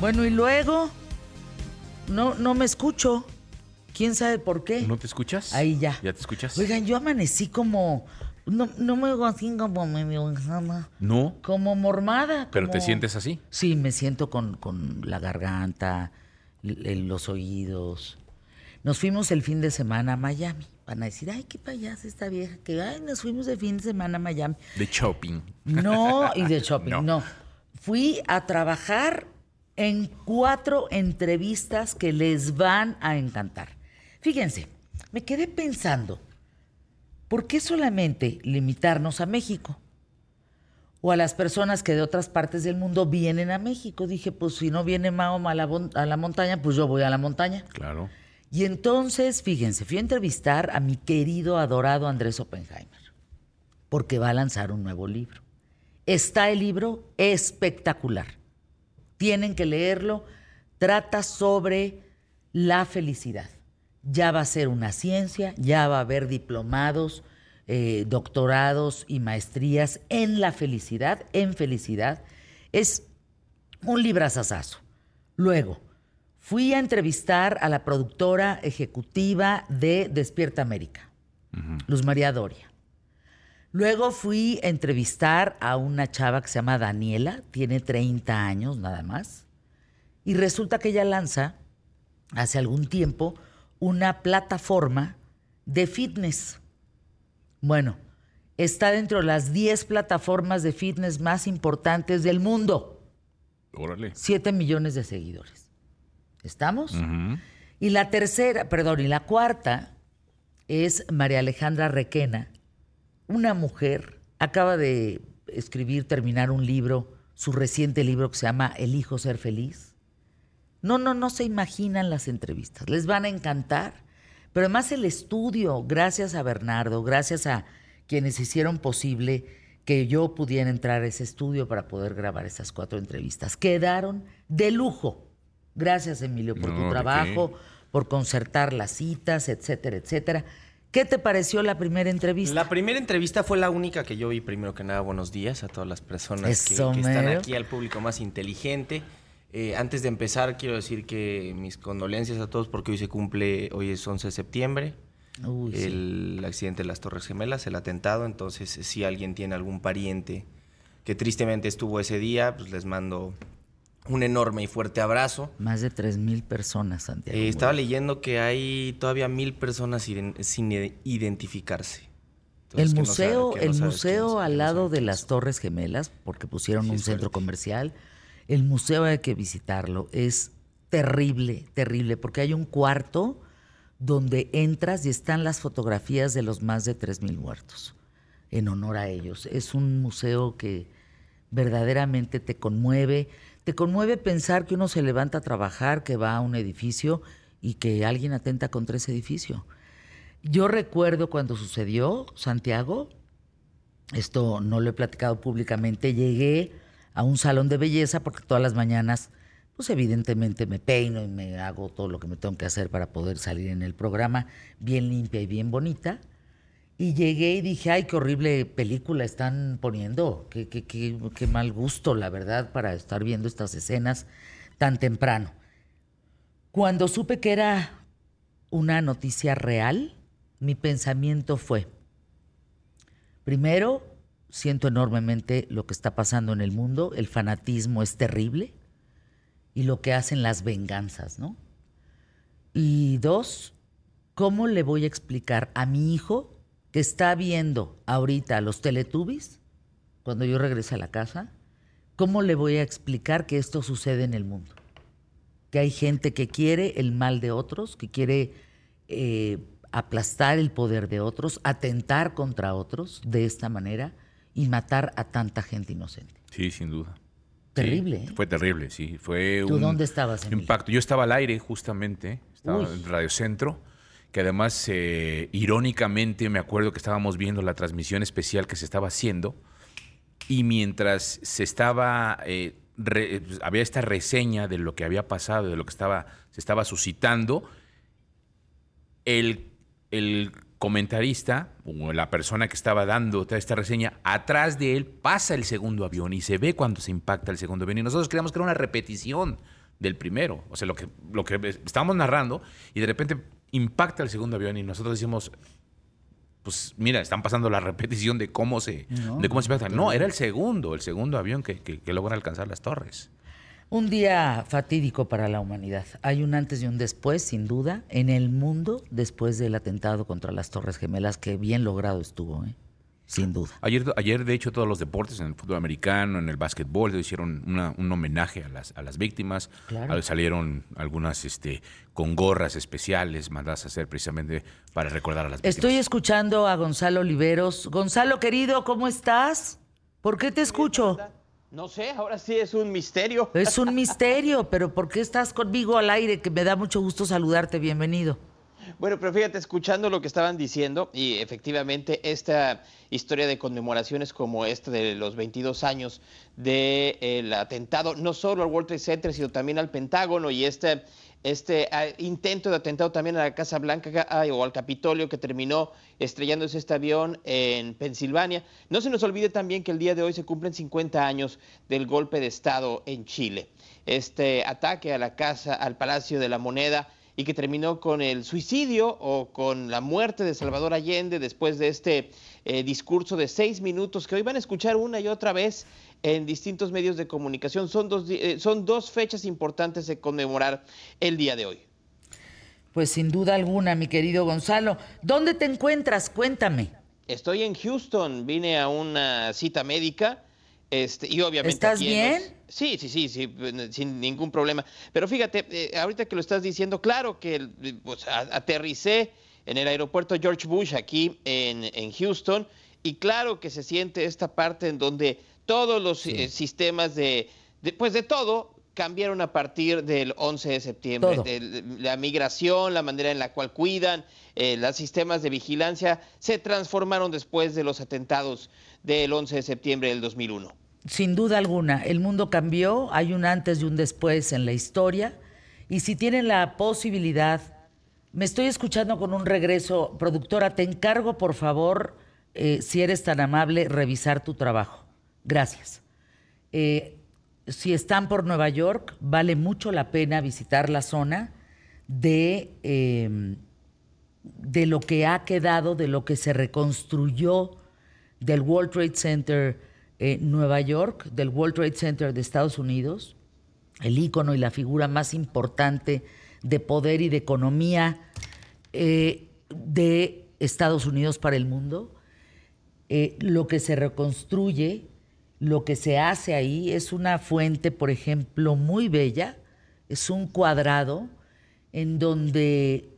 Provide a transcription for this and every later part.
Bueno, y luego no, no me escucho. ¿Quién sabe por qué? ¿No te escuchas? Ahí ya. ¿Ya te escuchas? Oigan, yo amanecí como. No, no me hago así como medio. No, Como mormada. pero te sientes así. Sí, me siento con, con la garganta, los oídos. Nos fuimos el fin de semana a Miami. Van a decir, ay, qué payasa esta vieja, que ay, nos fuimos de fin de semana a Miami. De shopping. No, y de shopping, No. no. Fui a trabajar en cuatro entrevistas que les van a encantar. Fíjense, me quedé pensando, ¿por qué solamente limitarnos a México? O a las personas que de otras partes del mundo vienen a México. Dije, pues si no viene Mahoma a la, a la montaña, pues yo voy a la montaña. Claro. Y entonces, fíjense, fui a entrevistar a mi querido, adorado Andrés Oppenheimer, porque va a lanzar un nuevo libro. Está el libro espectacular. Tienen que leerlo. Trata sobre la felicidad. Ya va a ser una ciencia, ya va a haber diplomados, eh, doctorados y maestrías en la felicidad, en felicidad. Es un librazazazo. Luego, fui a entrevistar a la productora ejecutiva de Despierta América, Luz María Doria. Luego fui a entrevistar a una chava que se llama Daniela, tiene 30 años nada más, y resulta que ella lanza hace algún tiempo una plataforma de fitness. Bueno, está dentro de las 10 plataformas de fitness más importantes del mundo. Órale. 7 millones de seguidores. ¿Estamos? Y la tercera, perdón, y la cuarta es María Alejandra Requena, una mujer, acaba de escribir, terminar un libro, su reciente libro que se llama Elijo ser feliz. No, no, no se imaginan las entrevistas, les van a encantar. Pero además el estudio, gracias a Bernardo, gracias a quienes hicieron posible que yo pudiera entrar a ese estudio para poder grabar esas cuatro entrevistas. Quedaron de lujo. Gracias, Emilio, por No, tu ¿de trabajo, por concertar las citas, etcétera, etcétera. ¿Qué te pareció la primera entrevista? La primera entrevista fue la única que yo vi. Primero que nada, buenos días a todas las personas que, Eso, que están aquí, al público más inteligente. Eh, antes de empezar, quiero decir que mis condolencias a todos porque hoy se cumple, hoy es 11 de septiembre, Uy, sí. el accidente de las Torres Gemelas, el atentado. Entonces, si alguien tiene algún pariente que tristemente estuvo ese día, pues les mando un enorme y fuerte abrazo. Más de tres mil personas, Santiago. Eh, estaba leyendo que hay todavía mil personas sin ide- identificarse. El no sabe- museo, no el museo quién- al no lado de las. Torres Gemelas, porque pusieron Sí, un centro comercial. El museo hay que visitarlo. Es terrible, terrible, porque hay un cuarto donde entras y están las fotografías de los más de 3.000 muertos, en honor a ellos. Es un museo que verdaderamente te conmueve. Te conmueve pensar que uno se levanta a trabajar, que va a un edificio y que alguien atenta contra ese edificio. Yo recuerdo cuando sucedió, Santiago, esto no lo he platicado públicamente, llegué a un salón de belleza porque todas las mañanas, pues evidentemente me peino y me hago todo lo que me tengo que hacer para poder salir en el programa bien limpia y bien bonita. Y llegué y dije, ay, qué horrible película están poniendo, qué, qué, qué, qué mal gusto, la verdad, para estar viendo estas escenas tan temprano. Cuando supe que era una noticia real, mi pensamiento fue, primero, siento enormemente lo que está pasando en el mundo, el fanatismo es terrible y lo que hacen las venganzas, ¿no? Y dos, ¿cómo le voy a explicar a mi hijo que está viendo ahorita los Teletubbies, cuando yo regrese a la casa, cómo le voy a explicar que esto sucede en el mundo? Que hay gente que quiere el mal de otros, que quiere eh, aplastar el poder de otros, atentar contra otros de esta manera y matar a tanta gente inocente. Sí, sin duda. Terrible, Sí, ¿eh? Fue terrible, sí. Fue ¿Tú un dónde estabas, Emilio? impacto. Yo estaba al aire, justamente. Estaba Uy. en Radio Centro. Que además, eh, irónicamente, me acuerdo que estábamos viendo la transmisión especial que se estaba haciendo. Y mientras se estaba. eh, re- pues, había esta reseña de lo que había pasado, de lo que estaba, se estaba suscitando. El, el comentarista o la persona que estaba dando esta reseña, atrás de él pasa el segundo avión y se ve cuando se impacta el segundo avión. Y nosotros creíamos que era una repetición del primero. O sea, lo que, lo que estábamos narrando y de repente impacta el segundo avión y nosotros decimos, pues mira, están pasando la repetición de cómo se, No, de cómo se impacta. No, era el segundo, el segundo avión que, que, que logra alcanzar las torres. Un día fatídico para la humanidad. Hay un antes y un después, sin duda, en el mundo después del atentado contra las Torres Gemelas, que bien logrado estuvo, ¿eh? Sin duda. Ayer, ayer, de hecho, todos los deportes, en el fútbol americano, en el básquetbol, hicieron una- un homenaje a las, a las víctimas. Claro. Salieron algunas este, con gorras especiales mandadas a hacer precisamente para recordar a las víctimas. Estoy escuchando a Gonzalo Oliveros. Gonzalo, querido, ¿cómo estás? ¿Por qué te escucho? No sé, ahora sí es un misterio. Es un misterio, pero ¿por qué estás conmigo al aire? Que me da mucho gusto saludarte. Bienvenido. Bueno, pero fíjate, escuchando lo que estaban diciendo, y efectivamente esta historia de conmemoraciones como esta de los 22 años del atentado, no solo al World Trade Center, sino también al Pentágono y este, este ah, intento de atentado también a la Casa Blanca ah, o al Capitolio que terminó estrellándose este avión en Pensilvania. No se nos olvide también que el día de hoy se cumplen 50 años del golpe de Estado en Chile. Este ataque a la casa, al Palacio de la Moneda, y que terminó con el suicidio o con la muerte de Salvador Allende después de este eh, discurso de seis minutos que hoy van a escuchar una y otra vez en distintos medios de comunicación. Son dos, eh, son dos fechas importantes de conmemorar el día de hoy. Pues sin duda alguna, mi querido Gonzalo. ¿Dónde te encuentras? Cuéntame. Estoy en Houston, vine a una cita médica. Este, y obviamente ¿Estás aquí bien? Sí, sí, sí, sí, sin ningún problema. Pero fíjate, eh, ahorita que lo estás diciendo, claro que pues, a- aterricé en el aeropuerto George Bush aquí en, en Houston y claro que se siente esta parte en donde todos los eh, sistemas de, de, pues de todo cambiaron a partir del 11 de septiembre. De- la migración, la manera en la cual cuidan, eh, los sistemas de vigilancia se transformaron después de los atentados del 11 de septiembre del 2001. Sin duda alguna, el mundo cambió, hay un antes y un después en la historia. Y si tienen la posibilidad, me estoy escuchando con un regreso. Productora, te encargo, por favor, eh, si eres tan amable, revisar tu trabajo. Gracias. Eh, si están por Nueva York, vale mucho la pena visitar la zona de, eh, de lo que ha quedado, de lo que se reconstruyó del World Trade Center Nueva York, del World Trade Center de Estados Unidos, el ícono y la figura más importante de poder y de economía eh, de Estados Unidos para el mundo. Eh, lo que se reconstruye, lo que se hace ahí es una fuente, por ejemplo, muy bella, es un cuadrado en donde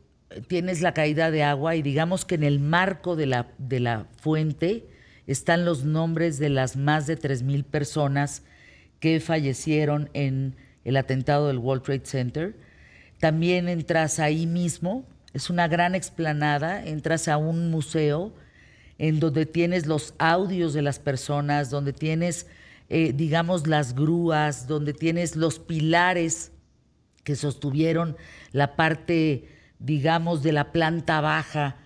tienes la caída de agua y digamos que en el marco de la, de la fuente están los nombres de las más de 3.000 personas que fallecieron en el atentado del World Trade Center. También entras ahí mismo, es una gran explanada, entras a un museo en donde tienes los audios de las personas, donde tienes, eh, digamos, las grúas, donde tienes los pilares que sostuvieron la parte, digamos, de la planta baja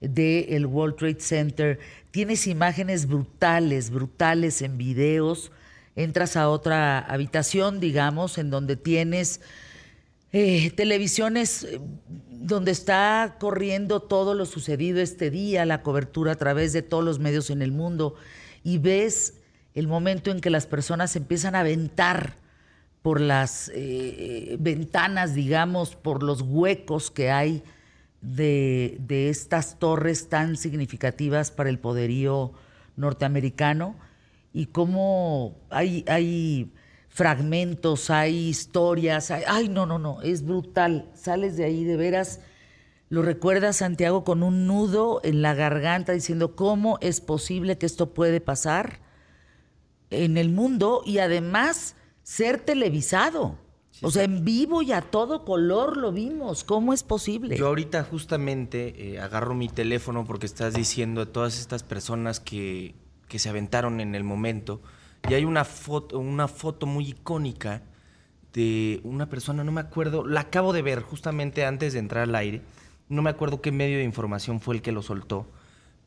del World Trade Center. Tienes imágenes brutales, brutales en videos. Entras a otra habitación, digamos, en donde tienes eh, televisiones eh, donde está corriendo todo lo sucedido este día, la cobertura a través de todos los medios en el mundo, y ves el momento en que las personas empiezan a aventar por las eh, ventanas, digamos, por los huecos que hay de, de estas torres tan significativas para el poderío norteamericano y cómo hay, hay fragmentos, hay historias, hay- ay, no, no, no, es brutal. Sales de ahí de veras, lo recuerdas Santiago con un nudo en la garganta diciendo, ¿cómo es posible que esto puede pasar en el mundo y además ser televisado? O sea, en vivo y a todo color lo vimos. ¿Cómo es posible? Yo ahorita justamente eh, agarro mi teléfono porque estás diciendo a todas estas personas que, que se aventaron en el momento. Y hay una foto, una foto muy icónica de una persona, no me acuerdo, la acabo de ver justamente antes de entrar al aire. No me acuerdo qué medio de información fue el que lo soltó.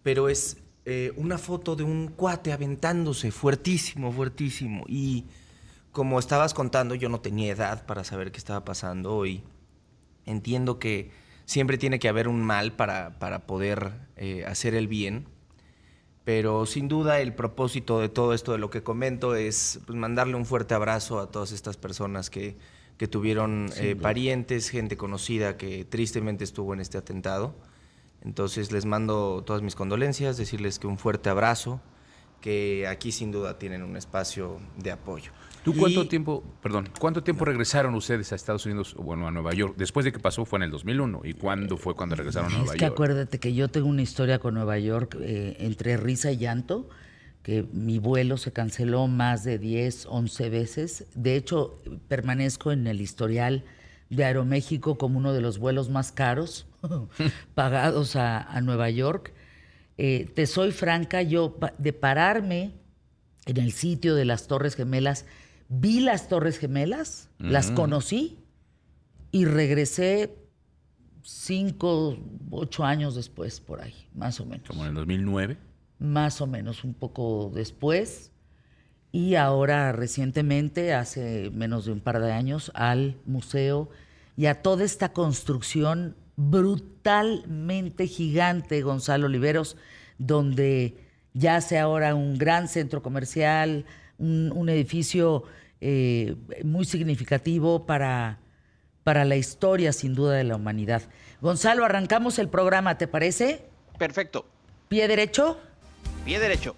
Pero es eh, una foto de un cuate aventándose, fuertísimo, fuertísimo. Y como estabas contando, yo no tenía edad para saber qué estaba pasando y entiendo que siempre tiene que haber un mal para, para poder eh, hacer el bien. Pero sin duda el propósito de todo esto de lo que comento es pues, mandarle un fuerte abrazo a todas estas personas que, que tuvieron eh, parientes, gente conocida que tristemente estuvo en este atentado. Entonces les mando todas mis condolencias, decirles que un fuerte abrazo, que aquí sin duda tienen un espacio de apoyo. ¿Tú cuánto tiempo, perdón, cuánto tiempo regresaron ustedes a Estados Unidos, bueno, a Nueva York? Después de que pasó fue en el 2001. ¿Y cuándo fue cuando regresaron a Nueva York? Es que acuérdate que yo tengo una historia con Nueva York eh, entre risa y llanto, que mi vuelo se canceló más de 10, 11 veces. De hecho, permanezco en el historial de Aeroméxico como uno de los vuelos más caros pagados a, Nueva York. Eh, te soy franca, yo de pararme en el sitio de las Torres Gemelas, vi las Torres Gemelas, las conocí y regresé cinco, ocho años después, por ahí, más o menos. ¿Como en el 2009? Más o menos, un poco después. Y ahora recientemente, hace menos de un par de años, al museo y a toda esta construcción brutalmente gigante, Gonzalo Oliveros, donde ya sea ahora un gran centro comercial, un, edificio eh, muy significativo para, para la historia, sin duda, de la humanidad. Gonzalo, arrancamos el programa, ¿te parece? Perfecto. ¿Pie derecho? Pie derecho.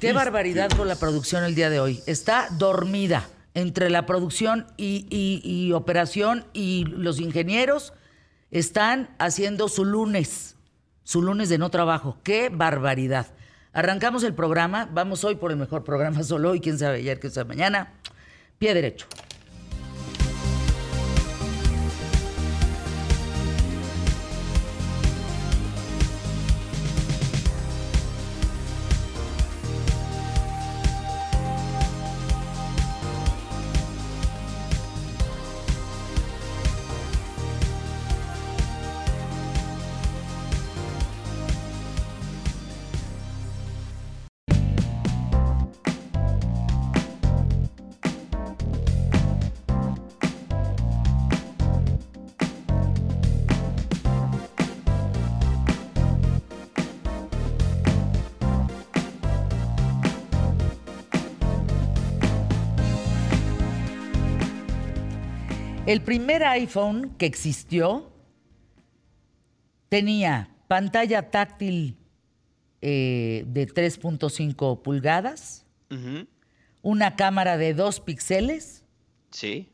Qué barbaridad con la producción el día de hoy. Está dormida entre la producción y, operación y los ingenieros. Están haciendo su lunes, su lunes de no trabajo. Qué barbaridad. Arrancamos el programa. Vamos hoy por el mejor programa solo hoy. Quién sabe ayer, quién sabe mañana. Pie derecho. El primer iPhone que existió tenía pantalla táctil eh, de 3.5 pulgadas, una cámara de 2 píxeles, sí.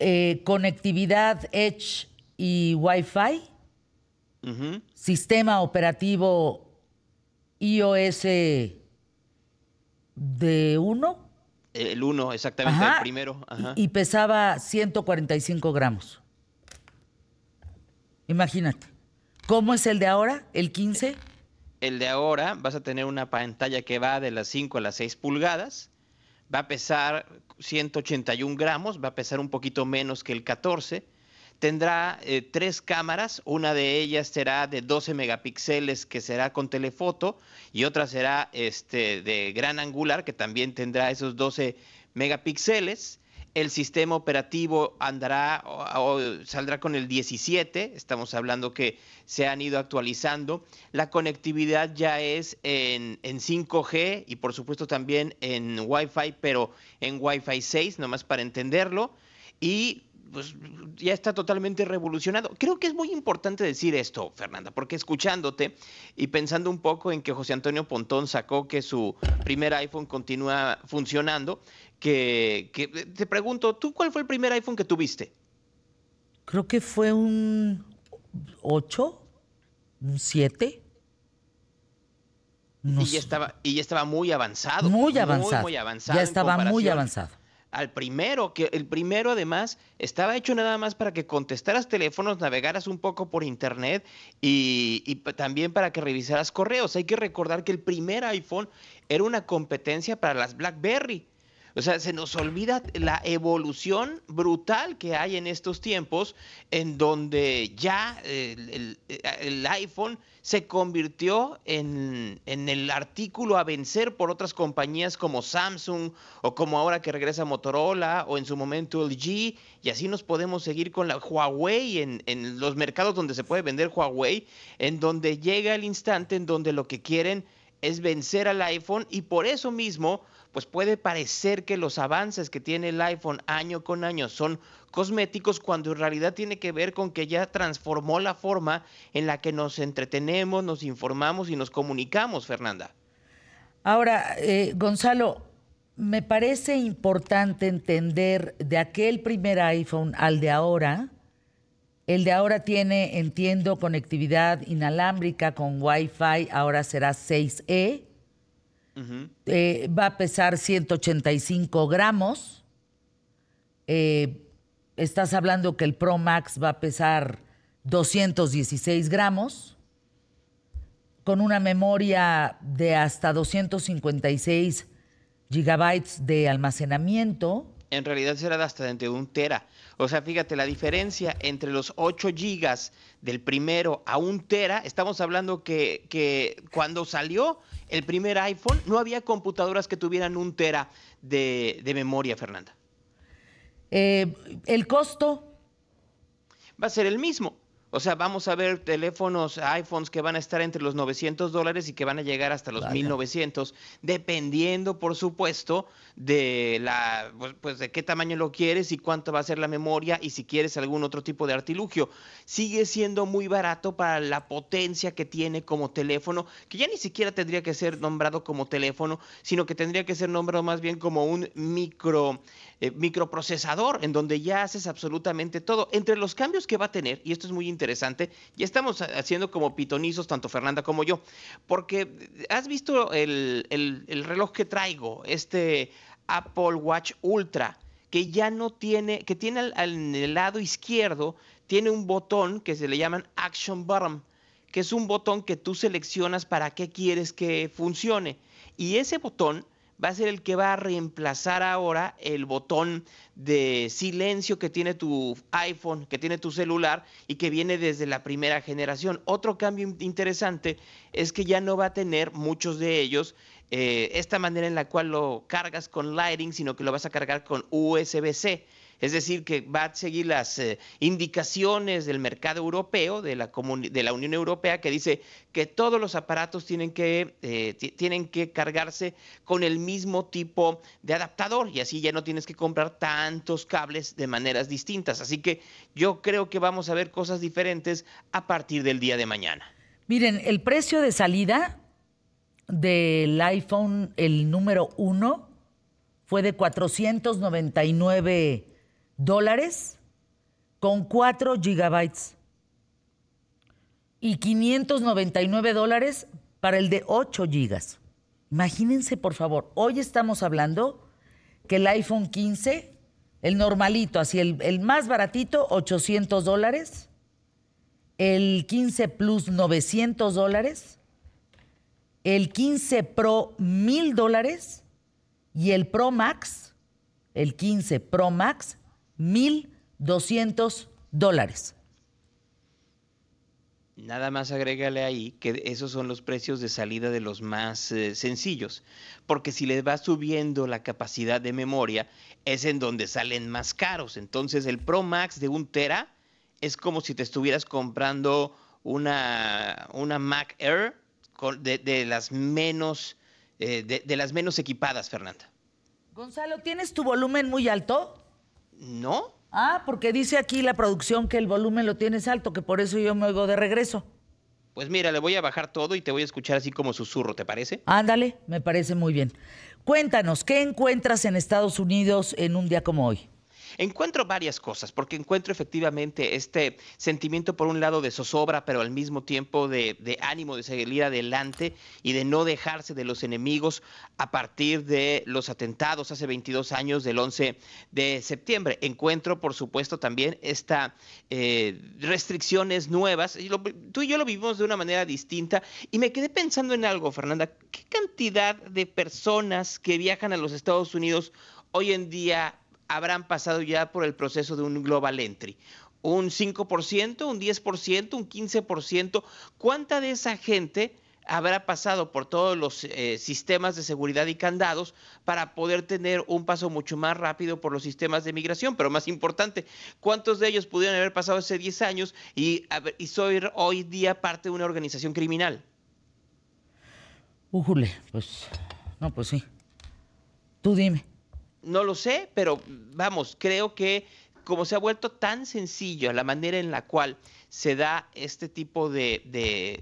Eh, conectividad Edge y Wi-Fi, sistema operativo iOS de 1 el uno, exactamente, el primero. Y, pesaba 145 gramos. Imagínate. ¿Cómo es el de ahora, el 15? El de ahora vas a tener una pantalla que va de las 5 a las 6 pulgadas, va a pesar 181 gramos, va a pesar un poquito menos que el 14 tendrá eh, tres cámaras, una de ellas será de 12 megapíxeles que será con telefoto y otra será este, de gran angular que también tendrá esos 12 megapíxeles. El sistema operativo andará o, saldrá con el 17, estamos hablando que se han ido actualizando. La conectividad ya es en, en 5G y por supuesto también en Wi-Fi, pero en Wi-Fi 6, nomás para entenderlo. Y pues ya está totalmente revolucionado. Creo que es muy importante decir esto, Fernanda, porque escuchándote y pensando un poco en que José Antonio Pontón sacó que su primer iPhone continúa funcionando, que, te pregunto, ¿tú cuál fue el primer iPhone que tuviste? Creo que fue un 8, un 7. y, ya estaba, y ya estaba muy avanzado. Muy avanzado. Muy, avanzado. Ya estaba muy avanzado al primero, que el primero además estaba hecho nada más para que contestaras teléfonos, navegaras un poco por internet y, también para que revisaras correos. Hay que recordar que el primer iPhone era una competencia para las BlackBerry O sea, se nos olvida la evolución brutal que hay en estos tiempos en donde ya el, iPhone se convirtió en, en, el artículo a vencer por otras compañías como Samsung o como ahora que regresa Motorola o en su momento LG y así nos podemos seguir con la Huawei en, en los mercados donde se puede vender Huawei, en donde llega el instante en donde lo que quieren es vencer al iPhone y por eso mismo pues puede parecer que los avances que tiene el iPhone año con año son cosméticos cuando en realidad tiene que ver con que ya transformó la forma en la que nos entretenemos, nos informamos y nos comunicamos, Fernanda. Ahora, eh, Gonzalo, me parece importante entender de aquel primer iPhone al de ahora. El de ahora tiene, entiendo, conectividad inalámbrica con Wi-Fi, ahora será 6E eh, va a pesar 185 gramos. Eh, estás hablando que el Pro Max va a pesar 216 gramos, con una memoria de hasta 256 gigabytes de almacenamiento. En realidad será de hasta de un tera. O sea, fíjate, la diferencia entre los 8 gigas del primero a un tera, estamos hablando que, que cuando salió el primer iPhone no había computadoras que tuvieran un tera de, memoria, Fernanda. Eh, ¿El costo? Va a ser el mismo. O sea, vamos a ver teléfonos, iPhones que van a estar entre los 900 dólares y que van a llegar hasta los 1900, dependiendo, por supuesto, de la, pues, pues, de qué tamaño lo quieres y cuánto va a ser la memoria y si quieres algún otro tipo de artilugio. Sigue siendo muy barato para la potencia que tiene como teléfono, que ya ni siquiera tendría que ser nombrado como teléfono, sino que tendría que ser nombrado más bien como un micro eh, microprocesador en donde ya haces absolutamente todo. Entre los cambios que va a tener, y esto es muy interesante, ya estamos haciendo como pitonizos, tanto Fernanda como yo, porque has visto el, reloj que traigo, este Apple Watch Ultra, que ya no tiene, que tiene al, en el lado izquierdo, tiene un botón que se le llaman Action Button, que es un botón que tú seleccionas para qué quieres que funcione. Y ese botón va a ser el que va a reemplazar ahora el botón de silencio que tiene tu iPhone, que tiene tu celular y que viene desde la primera generación. Otro cambio interesante es que ya no va a tener muchos de ellos eh, esta manera en la cual lo cargas con Lighting, sino que lo vas a cargar con USB-C. Es decir, que va a seguir las eh, indicaciones del mercado europeo, de la, Unión Europea, que dice que todos los aparatos tienen que, eh, tienen que cargarse con el mismo tipo de adaptador y así ya no tienes que comprar tantos cables de maneras distintas. Así que yo creo que vamos a ver cosas diferentes a partir del día de mañana. Miren, el precio de salida del iPhone, el número uno, fue de 499 dólares con 4 gigabytes y 599 dólares para el de 8 gigas. Imagínense, por favor, hoy estamos hablando que el iPhone 15, el normalito, así el, el más baratito, 800 dólares, el 15 Plus 900 dólares, el 15 Pro 1000 dólares y el Pro Max, el 15 Pro Max 1.200 dólares. Nada más agrégale ahí que esos son los precios de salida de los más eh, sencillos, porque si les va subiendo la capacidad de memoria, es en donde salen más caros. Entonces el Pro Max de un Tera es como si te estuvieras comprando una, una Mac Air de, las menos, eh, de las menos equipadas, Fernanda. Gonzalo, ¿tienes tu volumen muy alto? No. Ah, porque dice aquí la producción que el volumen lo tienes alto, que por eso yo me oigo de regreso. Pues mira, le voy a bajar todo y te voy a escuchar así como susurro, ¿te parece? Ándale, me parece muy bien. Cuéntanos, ¿qué encuentras en Estados Unidos en un día como hoy? Encuentro varias cosas, porque encuentro efectivamente este sentimiento por un lado de zozobra, pero al mismo tiempo de, ánimo de seguir adelante y de no dejarse de los enemigos a partir de los atentados hace 22 años del 11 de septiembre. Encuentro, por supuesto, también estas eh, restricciones nuevas. tú y yo lo vivimos de una manera distinta y me quedé pensando en algo, Fernanda. ¿Qué cantidad de personas que viajan a los Estados Unidos hoy en día habrán pasado ya por el proceso de un global entry? ¿Un 5%, un 10%, un 15%? ¿Cuánta de esa gente habrá pasado por todos los eh, sistemas de seguridad y candados para poder tener un paso mucho más rápido por los sistemas de migración. Pero más importante, ¿cuántos de ellos pudieron haber pasado hace 10 años y, y soy hoy día parte de una organización criminal? Ujule, pues, no, pues sí. Tú dime. No lo sé, pero vamos, creo que como se ha vuelto tan sencillo la manera en la cual se da este tipo de,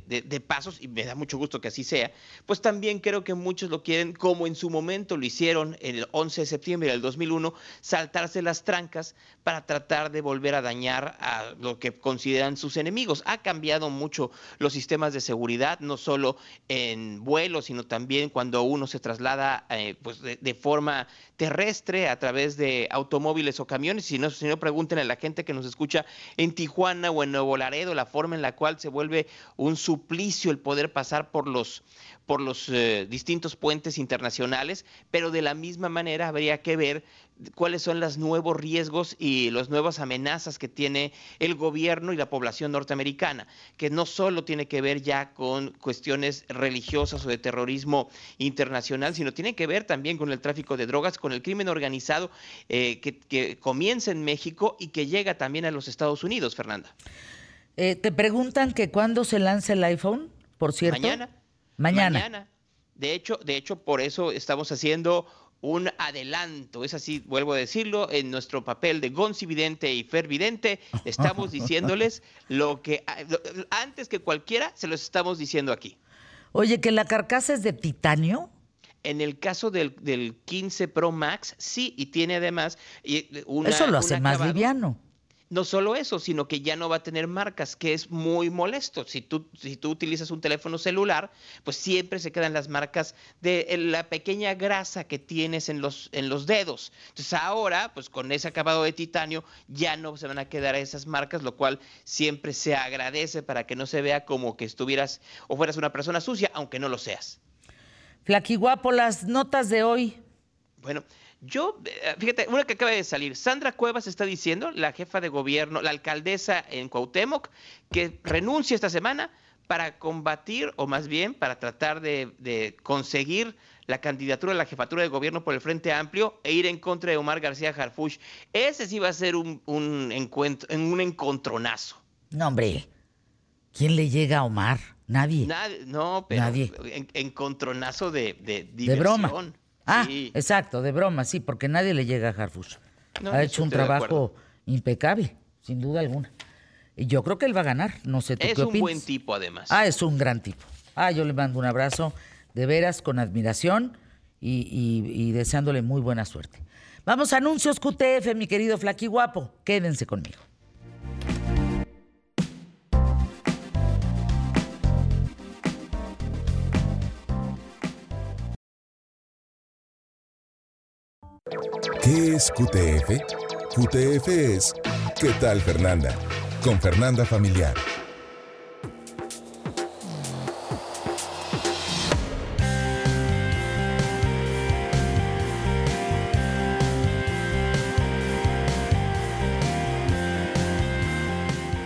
de, pasos, y me da mucho gusto que así sea, pues también creo que muchos lo quieren, como en su momento lo hicieron el 11 de septiembre del 2001, saltarse las trancas para tratar de volver a dañar a lo que consideran sus enemigos. Ha cambiado mucho los sistemas de seguridad, no solo en vuelos, sino también cuando uno se traslada eh, pues de, forma terrestre a través de automóviles o camiones. Si no, si no, pregunten a la gente que nos escucha en Tijuana o en Nuevo Laredo, la forma en la cual se vuelve un suplicio el poder pasar por los, por los eh, distintos puentes internacionales, pero de la misma manera habría que ver cuáles son los nuevos riesgos y las nuevas amenazas que tiene el gobierno y la población norteamericana, que no solo tiene que ver ya con cuestiones religiosas o de terrorismo internacional, sino tiene que ver también con el tráfico de drogas, con el crimen organizado eh, que, que comienza en México y que llega también a los Estados Unidos, Fernanda. Eh, te preguntan que cuándo se lanza el iPhone, por cierto. Mañana. Mañana. De hecho, de hecho, por eso estamos haciendo un adelanto, es así, vuelvo a decirlo, en nuestro papel de Gonzi Vidente y Fer Vidente, estamos diciéndoles lo que antes que cualquiera se los estamos diciendo aquí. Oye, que la carcasa es de titanio. En el caso del, del 15 Pro Max, sí, y tiene además una, Eso lo hace más liviano no solo eso, sino que ya no va a tener marcas, que es muy molesto. Si tú, si tú utilizas un teléfono celular, pues siempre se quedan las marcas de eh, la pequeña grasa que tienes en los, en los dedos. Entonces ahora, pues con ese acabado de titanio, ya no se van a quedar esas marcas, lo cual siempre se agradece para que no se vea como que estuvieras o fueras una persona sucia, aunque no lo seas. Flaquiguapo, las notas de hoy. Bueno, yo, eh, fíjate, una que acaba de salir, Sandra Cuevas está diciendo, la jefa de gobierno, la alcaldesa en Cuauhtémoc, que renuncia esta semana para combatir, o más bien para tratar de, conseguir la candidatura a la jefatura de gobierno por el Frente Amplio e ir en contra de Omar García Harfuch. Ese sí va a ser un, encuentro, un encontronazo. No, hombre, ¿quién le llega a Omar? Nadie. no, pero Nadie. encontronazo de, de diversión. De broma. Ah, exacto, de broma, sí, porque nadie le llega a Harfus. ha hecho un trabajo impecable, sin duda alguna. Y yo creo que él va a ganar, no sé tú es qué opinas. Es un buen tipo, además. Ah, es un gran tipo. Ah, yo le mando un abrazo, de veras, con admiración y, deseándole muy buena suerte. Vamos a anuncios QTF, mi querido Flaqui Guapo. Quédense conmigo. ¿Qué es QTF? QTF es ¿Qué tal Fernanda? Con Fernanda Familiar.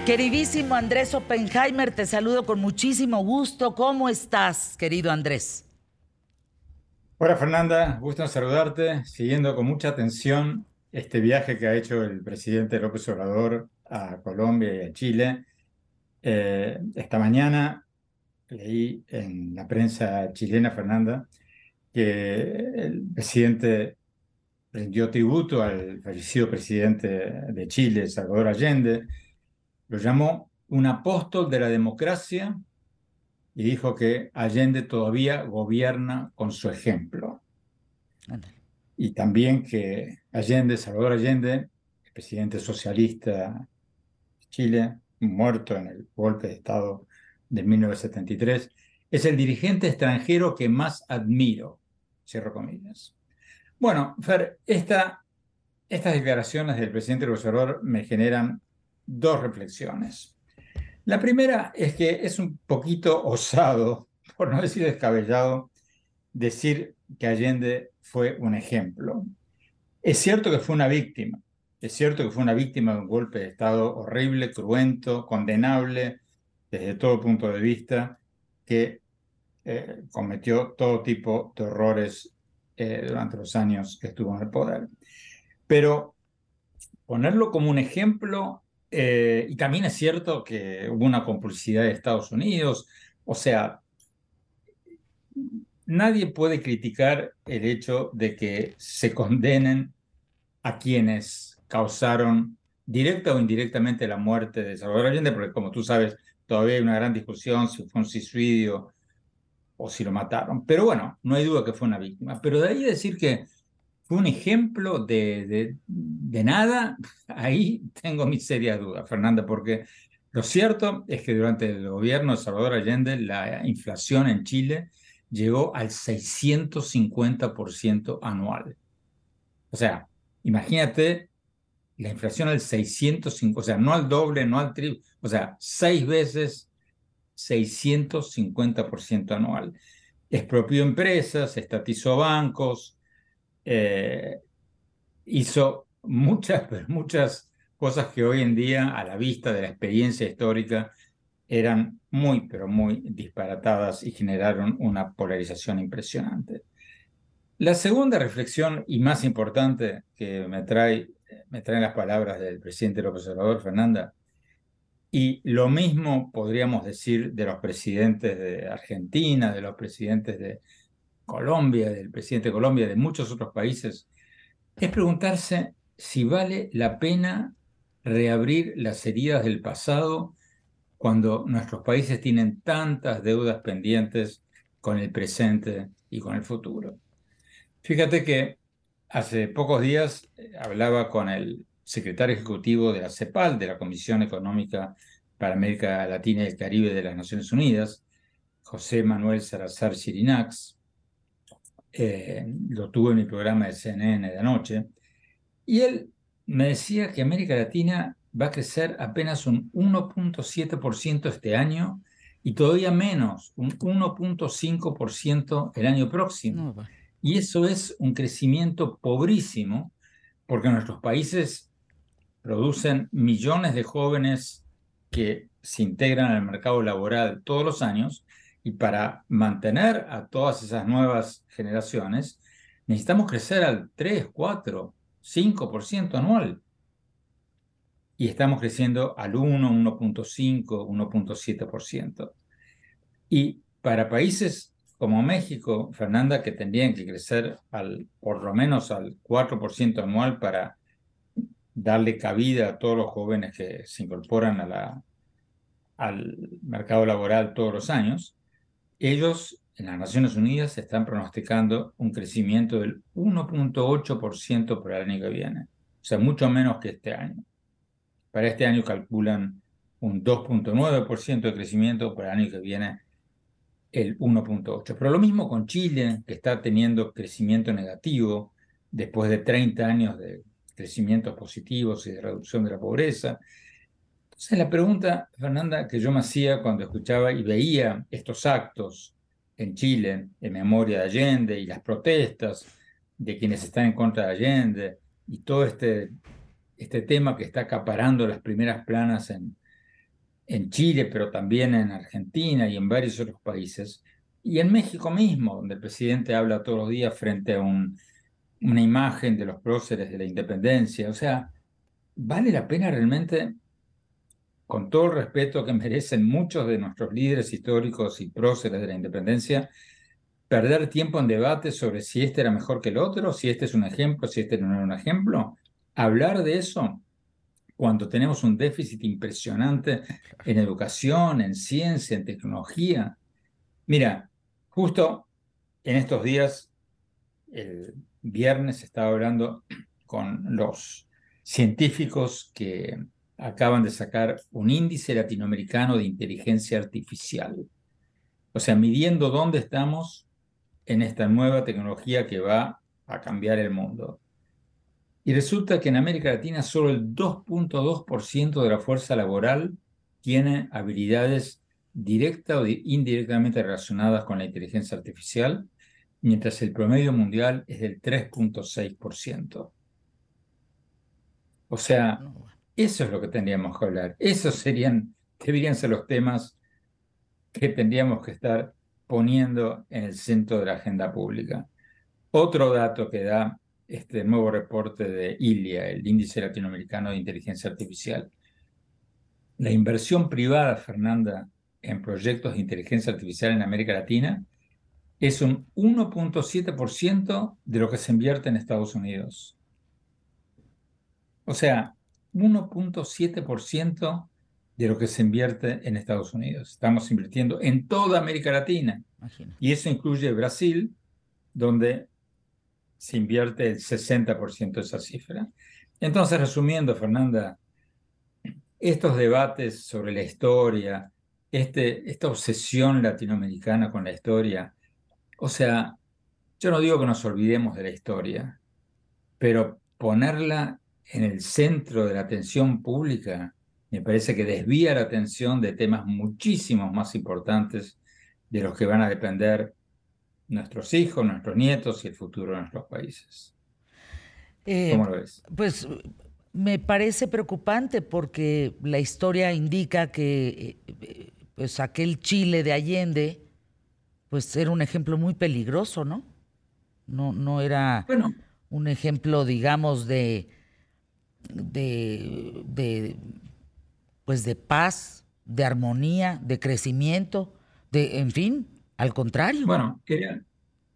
Queridísimo Andrés Oppenheimer, te saludo con muchísimo gusto. ¿Cómo estás, querido Andrés? Hola Fernanda, gusto saludarte, siguiendo con mucha atención este viaje que ha hecho el presidente López Obrador a Colombia y a Chile. Eh, esta mañana leí en la prensa chilena, Fernanda, que el presidente rindió tributo al fallecido presidente de Chile, Salvador Allende, lo llamó un apóstol de la democracia y dijo que Allende todavía gobierna con su ejemplo. Y también que Allende, Salvador Allende, el presidente socialista de Chile, muerto en el golpe de Estado de 1973, es el dirigente extranjero que más admiro, cierro comillas. Bueno, Fer, esta, estas declaraciones del presidente Obrador me generan dos reflexiones. La primera es que es un poquito osado, por no decir descabellado, decir que Allende fue un ejemplo. Es cierto que fue una víctima, es cierto que fue una víctima de un golpe de Estado horrible, cruento, condenable desde todo punto de vista, que eh, cometió todo tipo de horrores eh, durante los años que estuvo en el poder. Pero ponerlo como un ejemplo, eh, y también es cierto que hubo una complicidad de Estados Unidos, o sea, nadie puede criticar el hecho de que se condenen a quienes causaron directa o indirectamente la muerte de Salvador Allende, porque como tú sabes, todavía hay una gran discusión si fue un suicidio o si lo mataron. Pero bueno, no hay duda que fue una víctima. Pero de ahí decir que fue un ejemplo de, de, nada, ahí tengo mis serias dudas, Fernanda, porque lo cierto es que durante el gobierno de Salvador Allende la inflación en Chile llegó al 650% anual. O sea, imagínate la inflación al 650, o sea, no al doble, no al triple, o sea, seis veces 650% anual. Expropió empresas, estatizó bancos, eh, hizo muchas, muchas cosas que hoy en día, a la vista de la experiencia histórica, eran muy, pero muy disparatadas y generaron una polarización impresionante. La segunda reflexión y más importante que me trae me traen las palabras del presidente López Obrador, Fernanda. Y lo mismo podríamos decir de los presidentes de Argentina, de los presidentes de Colombia, del presidente de Colombia, de muchos otros países, es preguntarse si vale la pena reabrir las heridas del pasado cuando nuestros países tienen tantas deudas pendientes con el presente y con el futuro. Fíjate que Hace pocos días eh, hablaba con el secretario ejecutivo de la CEPAL, de la Comisión Económica para América Latina y el Caribe de las Naciones Unidas, José Manuel Salazar Chirinax. Eh, lo tuve en mi programa de CNN de anoche. Y él me decía que América Latina va a crecer apenas un 1.7% este año y todavía menos, un 1.5% el año próximo. Y eso es un crecimiento pobrísimo porque nuestros países producen millones de jóvenes que se integran al mercado laboral todos los años y para mantener a todas esas nuevas generaciones necesitamos crecer al 3, 4, 5% anual. Y estamos creciendo al 1, 1.5, 1.7%. Y para países como México, Fernanda, que tendrían que crecer al, por lo menos al 4% anual para darle cabida a todos los jóvenes que se incorporan a al mercado laboral todos los años, ellos en las Naciones Unidas están pronosticando un crecimiento del 1.8% para el año que viene, o sea, mucho menos que este año. Para este año calculan un 2.9% de crecimiento, para el año que viene el 1.8. Pero lo mismo con Chile, que está teniendo crecimiento negativo después de 30 años de crecimientos positivos y de reducción de la pobreza. Entonces la pregunta, Fernanda, que yo me hacía cuando escuchaba y veía estos actos en Chile en memoria de Allende y las protestas de quienes están en contra de Allende y todo este, este tema que está acaparando las primeras planas en, en Chile, pero también en Argentina y en varios otros países, y en México mismo, donde el presidente habla todos los días frente a un, una imagen de los próceres de la independencia. O sea, vale la pena realmente, con todo el respeto que merecen muchos de nuestros líderes históricos y próceres de la independencia, perder tiempo en debate sobre si este era mejor que el otro, si este es un ejemplo, si este no era un ejemplo. Hablar de eso cuando tenemos un déficit impresionante en educación, en ciencia, en tecnología. Mira, justo en estos días, el viernes estaba hablando con los científicos que acaban de sacar un índice latinoamericano de inteligencia artificial. O sea, midiendo dónde estamos en esta nueva tecnología que va a cambiar el mundo. Y resulta que en América Latina solo el 2.2% de la fuerza laboral tiene habilidades directas o indirectamente relacionadas con la inteligencia artificial, mientras el promedio mundial es del 3.6%. O sea, eso es lo que tendríamos que hablar. Esos serían, deberían ser los temas que tendríamos que estar poniendo en el centro de la agenda pública. Otro dato que da este nuevo reporte de ILIA, el Índice Latinoamericano de Inteligencia Artificial. La inversión privada, Fernanda, en proyectos de inteligencia artificial en América Latina es un 1.7% de lo que se invierte en Estados Unidos. O sea, 1.7% de lo que se invierte en Estados Unidos. Estamos invirtiendo en toda América Latina. Y eso incluye Brasil, donde se invierte el 60% de esa cifra. Entonces, resumiendo, Fernanda, estos debates sobre la historia, este, esta obsesión latinoamericana con la historia, o sea, yo no digo que nos olvidemos de la historia, pero ponerla en el centro de la atención pública me parece que desvía la atención de temas muchísimos más importantes de los que van a depender nuestros hijos, nuestros nietos y el futuro de nuestros países. Eh, ¿Cómo lo ves? Pues me parece preocupante porque la historia indica que eh, pues aquel Chile de Allende pues era un ejemplo muy peligroso, ¿no? No, no era un ejemplo, digamos, de, de, de, pues de paz, de armonía, de crecimiento, de, en fin, al contrario. Bueno, era,